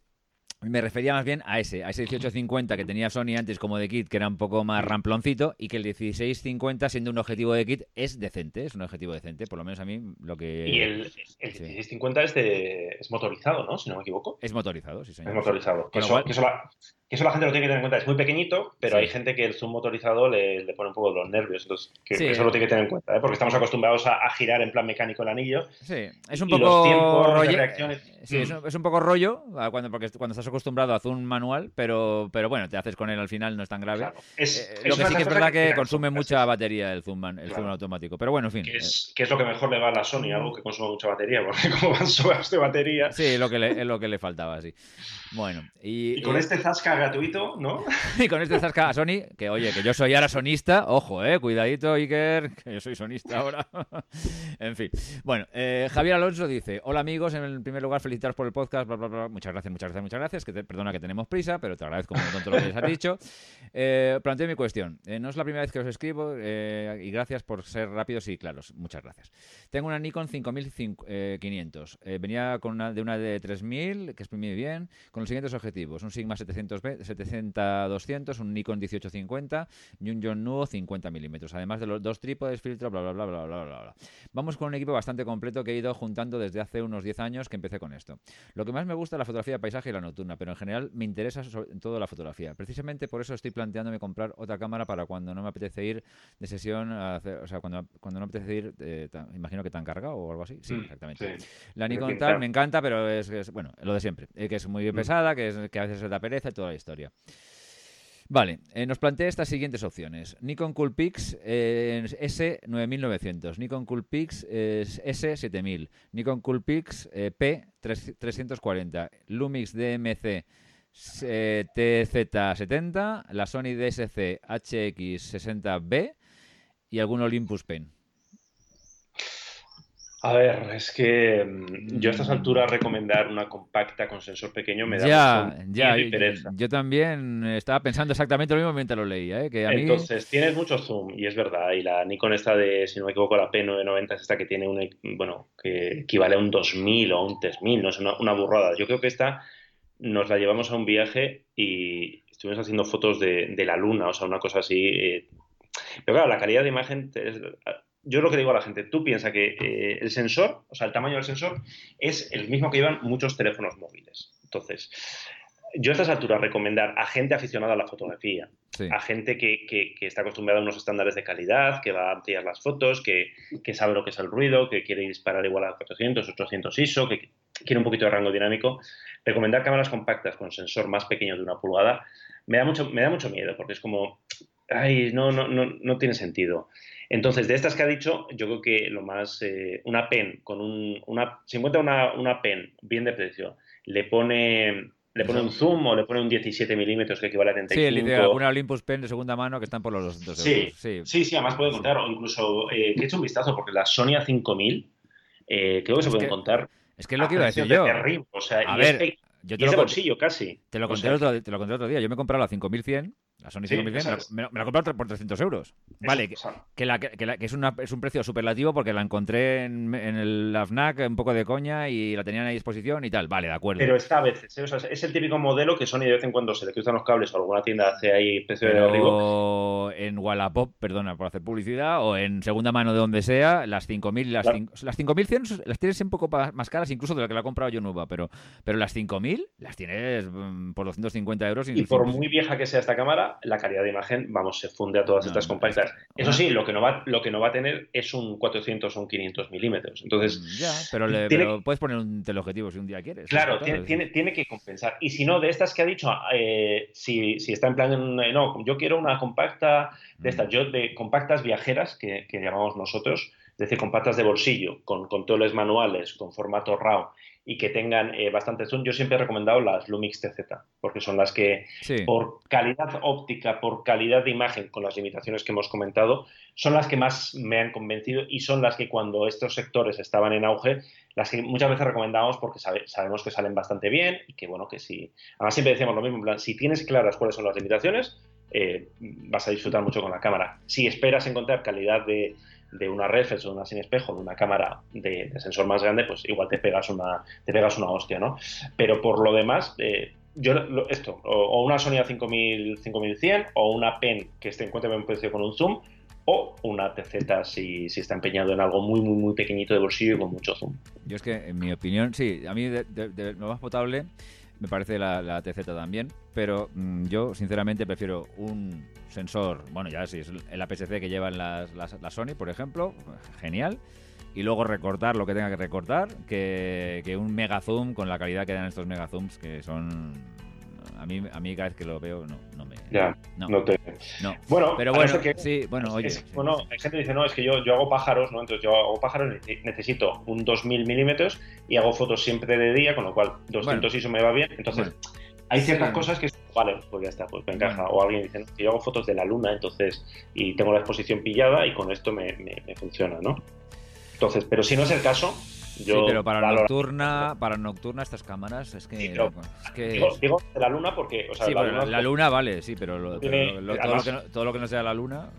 me refería más bien a ese, a ese 1850 que tenía Sony antes como de kit, que era un poco más ramploncito, y que el 1650, siendo un objetivo de kit, es decente, es un objetivo decente, por lo menos a mí lo que... Y el, el sí. 1650 es, de, es motorizado, ¿no? Si no me equivoco. Es motorizado, sí señor. Es motorizado. Que eso, cual- que eso la, que eso la gente lo tiene que tener en cuenta. Es muy pequeñito, pero hay gente que el zoom motorizado le, pone un poco los nervios. Entonces, que eso lo tiene que tener en cuenta, ¿eh? porque estamos acostumbrados a, girar en plan mecánico el anillo. Sí, es un poco rollo. Sí, mm. es, un, poco rollo, cuando, porque cuando estás acostumbrado a zoom manual, pero, pero bueno, te haces con él al final, no es tan grave. Es, eh, lo que sí que es verdad que, consume mucha batería el zoom, el zoom automático. Pero bueno, en fin. Que es, que es, lo que mejor le va a la Sony, algo que consume mucha batería, porque como van sobrados de batería. Sí, lo que le, es lo que le faltaba, sí. Bueno, y, con este Zasca gratuito, ¿no? y con este Zasca a Sony, que oye, que yo soy ahora sonista, ojo, eh, cuidadito, Iker, que yo soy sonista ahora. en fin. Bueno, eh, Javier Alonso dice: Hola amigos, en primer lugar, felicitaros por el podcast, bla, bla, bla. Muchas gracias, muchas gracias, muchas gracias. Que perdona que tenemos prisa, pero te agradezco un montón todo lo que les has dicho. Eh, planteo mi cuestión. Eh, no es la primera vez que os escribo eh, y gracias por ser rápidos y claros. Muchas gracias. Tengo una Nikon 5500. venía con una, de una de 3000, que es muy bien, con los siguientes objetivos: un Sigma 700B, 700-200, un Nikon 1850 y un John Nuo 50 milímetros, además de los dos trípodes, filtro, bla, bla, bla, bla, bla, bla, bla. Vamos con un equipo bastante completo que he ido juntando desde hace unos 10 años que empecé con esto. Lo que más me gusta es la fotografía de paisaje y la nocturna, pero en general me interesa sobre todo la fotografía. Precisamente por eso estoy planteándome comprar otra cámara para cuando no me apetece ir de sesión, o sea, cuando, cuando no me apetece ir, eh, imagino que tan cargado o algo así. Sí, mm, exactamente. La Nikon tal me encanta, pero es, bueno, lo de siempre, eh, que es muy mm. pesada, que, es, que a veces se da pereza y toda la historia. Vale, eh, nos plantea estas siguientes opciones. Nikon Coolpix eh, S9900, Nikon Coolpix eh, S7000, Nikon Coolpix eh, P340, Lumix DMC TZ70, la Sony DSC HX60B y algún Olympus Pen. A ver, es que mm, yo a estas alturas recomendar una compacta con sensor pequeño me da ya, ya, pereza. Yo, también estaba pensando exactamente lo mismo mientras lo leía. ¿eh? Que Entonces, tienes mucho zoom y es verdad. Y la Nikon esta de, si no me equivoco, la P990 es esta que tiene un, bueno, que equivale a un 2000 o un 3000, no es una, burrada. Yo creo que esta nos la llevamos a un viaje y estuvimos haciendo fotos de, la luna, o sea, una cosa así. Eh. Pero claro, la calidad de imagen es, yo lo que digo a la gente, tú piensa que eh, el sensor, o sea, el tamaño del sensor, es el mismo que llevan muchos teléfonos móviles. Entonces, yo a estas alturas recomendar a gente aficionada a la fotografía, a gente que, está acostumbrada a unos estándares de calidad, que va a ampliar las fotos, que, sabe lo que es el ruido, que quiere disparar igual a 400, 800 ISO, que quiere un poquito de rango dinámico, recomendar cámaras compactas con sensor más pequeño de una pulgada me da mucho, me da mucho miedo, porque es como, ay, no, no, no, no tiene sentido. Entonces, de estas que ha dicho, yo creo que lo más, eh, una pen, con un, una, si encuentra una, una pen bien de precio, le pone le pone un zoom o le pone un 17 milímetros que equivale a 35. Sí, alguna Olympus Pen de segunda mano que están por los 200 sí, Sí, sí, sí, además puede contar, o incluso eh, que he hecho un vistazo, porque la Sony A5000 eh, creo que se puede encontrar. Es que es lo que iba a decir yo. o sea, a ver, yo te lo, bolsillo casi. Te lo, conté otro, te lo conté otro día. Yo me he comprado la 5100 la Sony 5100 me, la, me, la comprado por 300 euros. vale, que, la, que, la, que, es, una, es un precio superlativo porque la encontré en, en el FNAC un poco de coña y la tenían a disposición y tal. Vale, de acuerdo. Pero está a veces, ¿eh? o sea, es el típico modelo que Sony de vez en cuando se le cruzan los cables o alguna tienda hace ahí precio de arriba. en Wallapop, perdona por hacer publicidad, o en segunda mano de donde sea, las 5000 las, las 5100 las tienes un poco más caras incluso de lo que la he comprado yo nueva, pero, pero las 5000 las tienes mm, por 250 euros. Y por muy vieja que sea esta cámara, la calidad de imagen, vamos, se funde a todas estas compactas. Eso sí, lo que, no va, lo que no va a tener es un 400 o un 500 milímetros. Entonces, mm, ya, pero, puedes poner un teleobjetivo si un día quieres. Claro, tiene, tiene, que compensar. Y si no, de estas que ha dicho, eh, si, está en plan, eh, no, yo quiero una compacta de estas, mm. yo de compactas viajeras, que, llamamos nosotros, es decir, compactas de bolsillo, con controles manuales, con formato RAW y que tengan eh, bastante zoom. Yo siempre he recomendado las Lumix TZ, porque son las que, por calidad óptica, por calidad de imagen, con las limitaciones que hemos comentado, son las que más me han convencido y son las que cuando estos sectores estaban en auge, las que muchas veces recomendamos porque sabemos que salen bastante bien y que, bueno, que si. Además, siempre decíamos lo mismo, en plan, si tienes claras cuáles son las limitaciones, eh, vas a disfrutar mucho con la cámara. Si esperas encontrar calidad de de una reflex o una sin espejo, de una cámara de, sensor más grande, pues igual te pegas una, te pegas una hostia, ¿no? Pero por lo demás, eh, yo esto, o, una Sony A5000, 5100 o una PEN que esté en cuenta un precio con un zoom, o una TZ si, si, está empeñado en algo muy, muy, muy pequeñito de bolsillo y con mucho zoom. Yo es que, en mi opinión, sí, a mí de, lo más potable me parece la, la TZ también, pero mm, yo sinceramente prefiero un sensor, bueno, ya sí, es el APS-C que llevan las, las, las Sony, por ejemplo, genial, y luego recortar lo que tenga que recortar, que, que un mega zoom con la calidad que dan estos mega zooms, que son a mí, a mí cada vez que lo veo no, no me... Ya, no, no te... no. Bueno, Pero bueno, que- sí, bueno, oye... es- sí. bueno, hay gente que dice, no, es que yo, yo hago pájaros, ¿no? Entonces yo hago pájaros, nece- necesito un 2000 milímetros y hago fotos siempre de día, con lo cual 200 Bueno. ISO me va bien. Entonces, Bueno. hay ciertas Sí. cosas que, vale, pues ya está, pues me encaja. O alguien dice, no, yo hago fotos de la luna, entonces, y tengo la exposición pillada y con esto me, me- me funciona, ¿no? Entonces, pero si no es el caso, yo sí, pero para valoro- nocturna, para nocturna estas cámaras es que... Sí, pero- es que Digo, digo la luna porque, o sea, sí, la luna, la, luna vale, sí, pero, lo- pero lo- lo- todo, además- lo que no, todo lo que no sea la luna...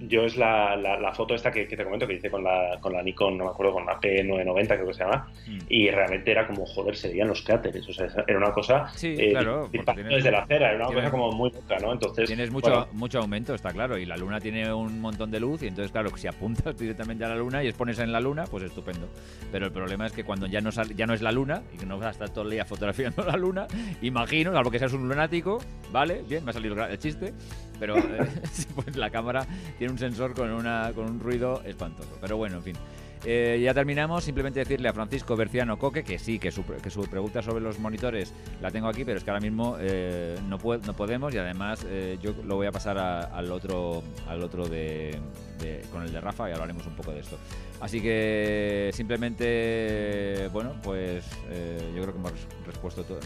yo es la, la, la foto esta que, que te comento que hice con la, con la Nikon, no me acuerdo, con la P990 creo que se llama, mm. y realmente era como, joder, se veían los cráteres, o sea, era una cosa Sí, eh, claro, tienes- desde la acera, era una tienes- cosa como muy loca, ¿no? Entonces, Tienes mucho, bueno, mucho aumento, está claro, y la luna tiene un montón de luz, y entonces, claro, si apuntas directamente a la luna y expones en la luna, pues estupendo. Pero el problema es que cuando ya no, sal- ya no es la luna, y que no vas a estar todo el día fotografiando la luna, imagino, salvo que seas un lunático, ¿vale? Bien, me ha salido el chiste, pero eh, pues la cámara tiene un sensor con, una, con un ruido espantoso. Pero bueno, en fin. Eh, ya terminamos, simplemente decirle a Francisco Berciano Coque que sí, que su, que su pregunta sobre los monitores la tengo aquí, pero es que ahora mismo eh, no, puedo, no podemos y además eh, yo lo voy a pasar a- al otro, al otro de, de- con el de Rafa y hablaremos un poco de esto. Así que simplemente, bueno, pues eh, yo creo que hemos respuesto todo.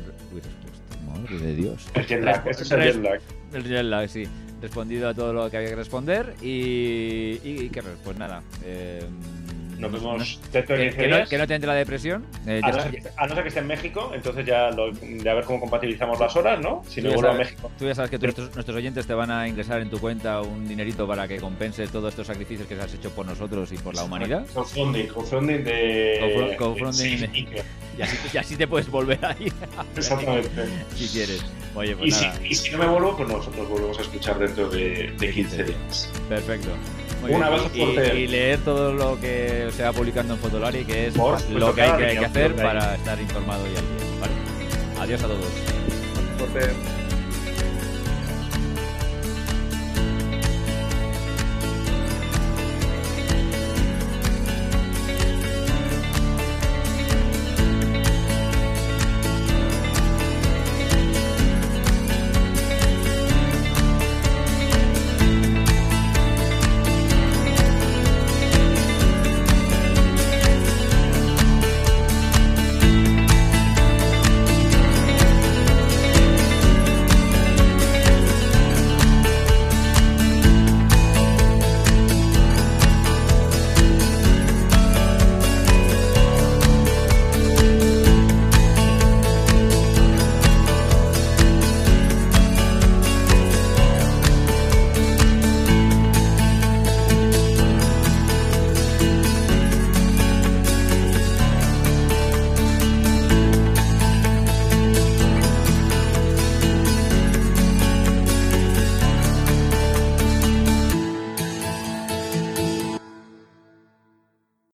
Madre de Dios. el jet lag, Respu- es el res- jet lag. el jet lag, sí. Respondido a todo lo que había que responder y, y, y ¿qué res- Pues nada. eh, Nos no- vemos no- dentro de que, 15 que no, días. que no te entre la depresión. eh, a, no ser que, a no ser que esté en México, entonces ya, lo, ya a ver cómo compatibilizamos las horas, ¿no? Si Tú me vuelvo a sabes- México. Tú ya sabes que tú- nuestros, nuestros oyentes te van a ingresar en tu cuenta un dinerito para que compense todos estos sacrificios que has hecho por nosotros y por la humanidad. Crowdfunding, crowdfunding de. De- de- Y así, y así te puedes volver ahí Exactamente. si quieres. Oye, Y pues si, nada, y si no me vuelvo, pues nosotros volvemos a escuchar dentro de, de 15 días. perfecto. Muy bien. y, leer todo lo que se va publicando en Fotolari, que es Por lo que hay que, hacer para estar informado y al día. ¿vale? Adiós a todos.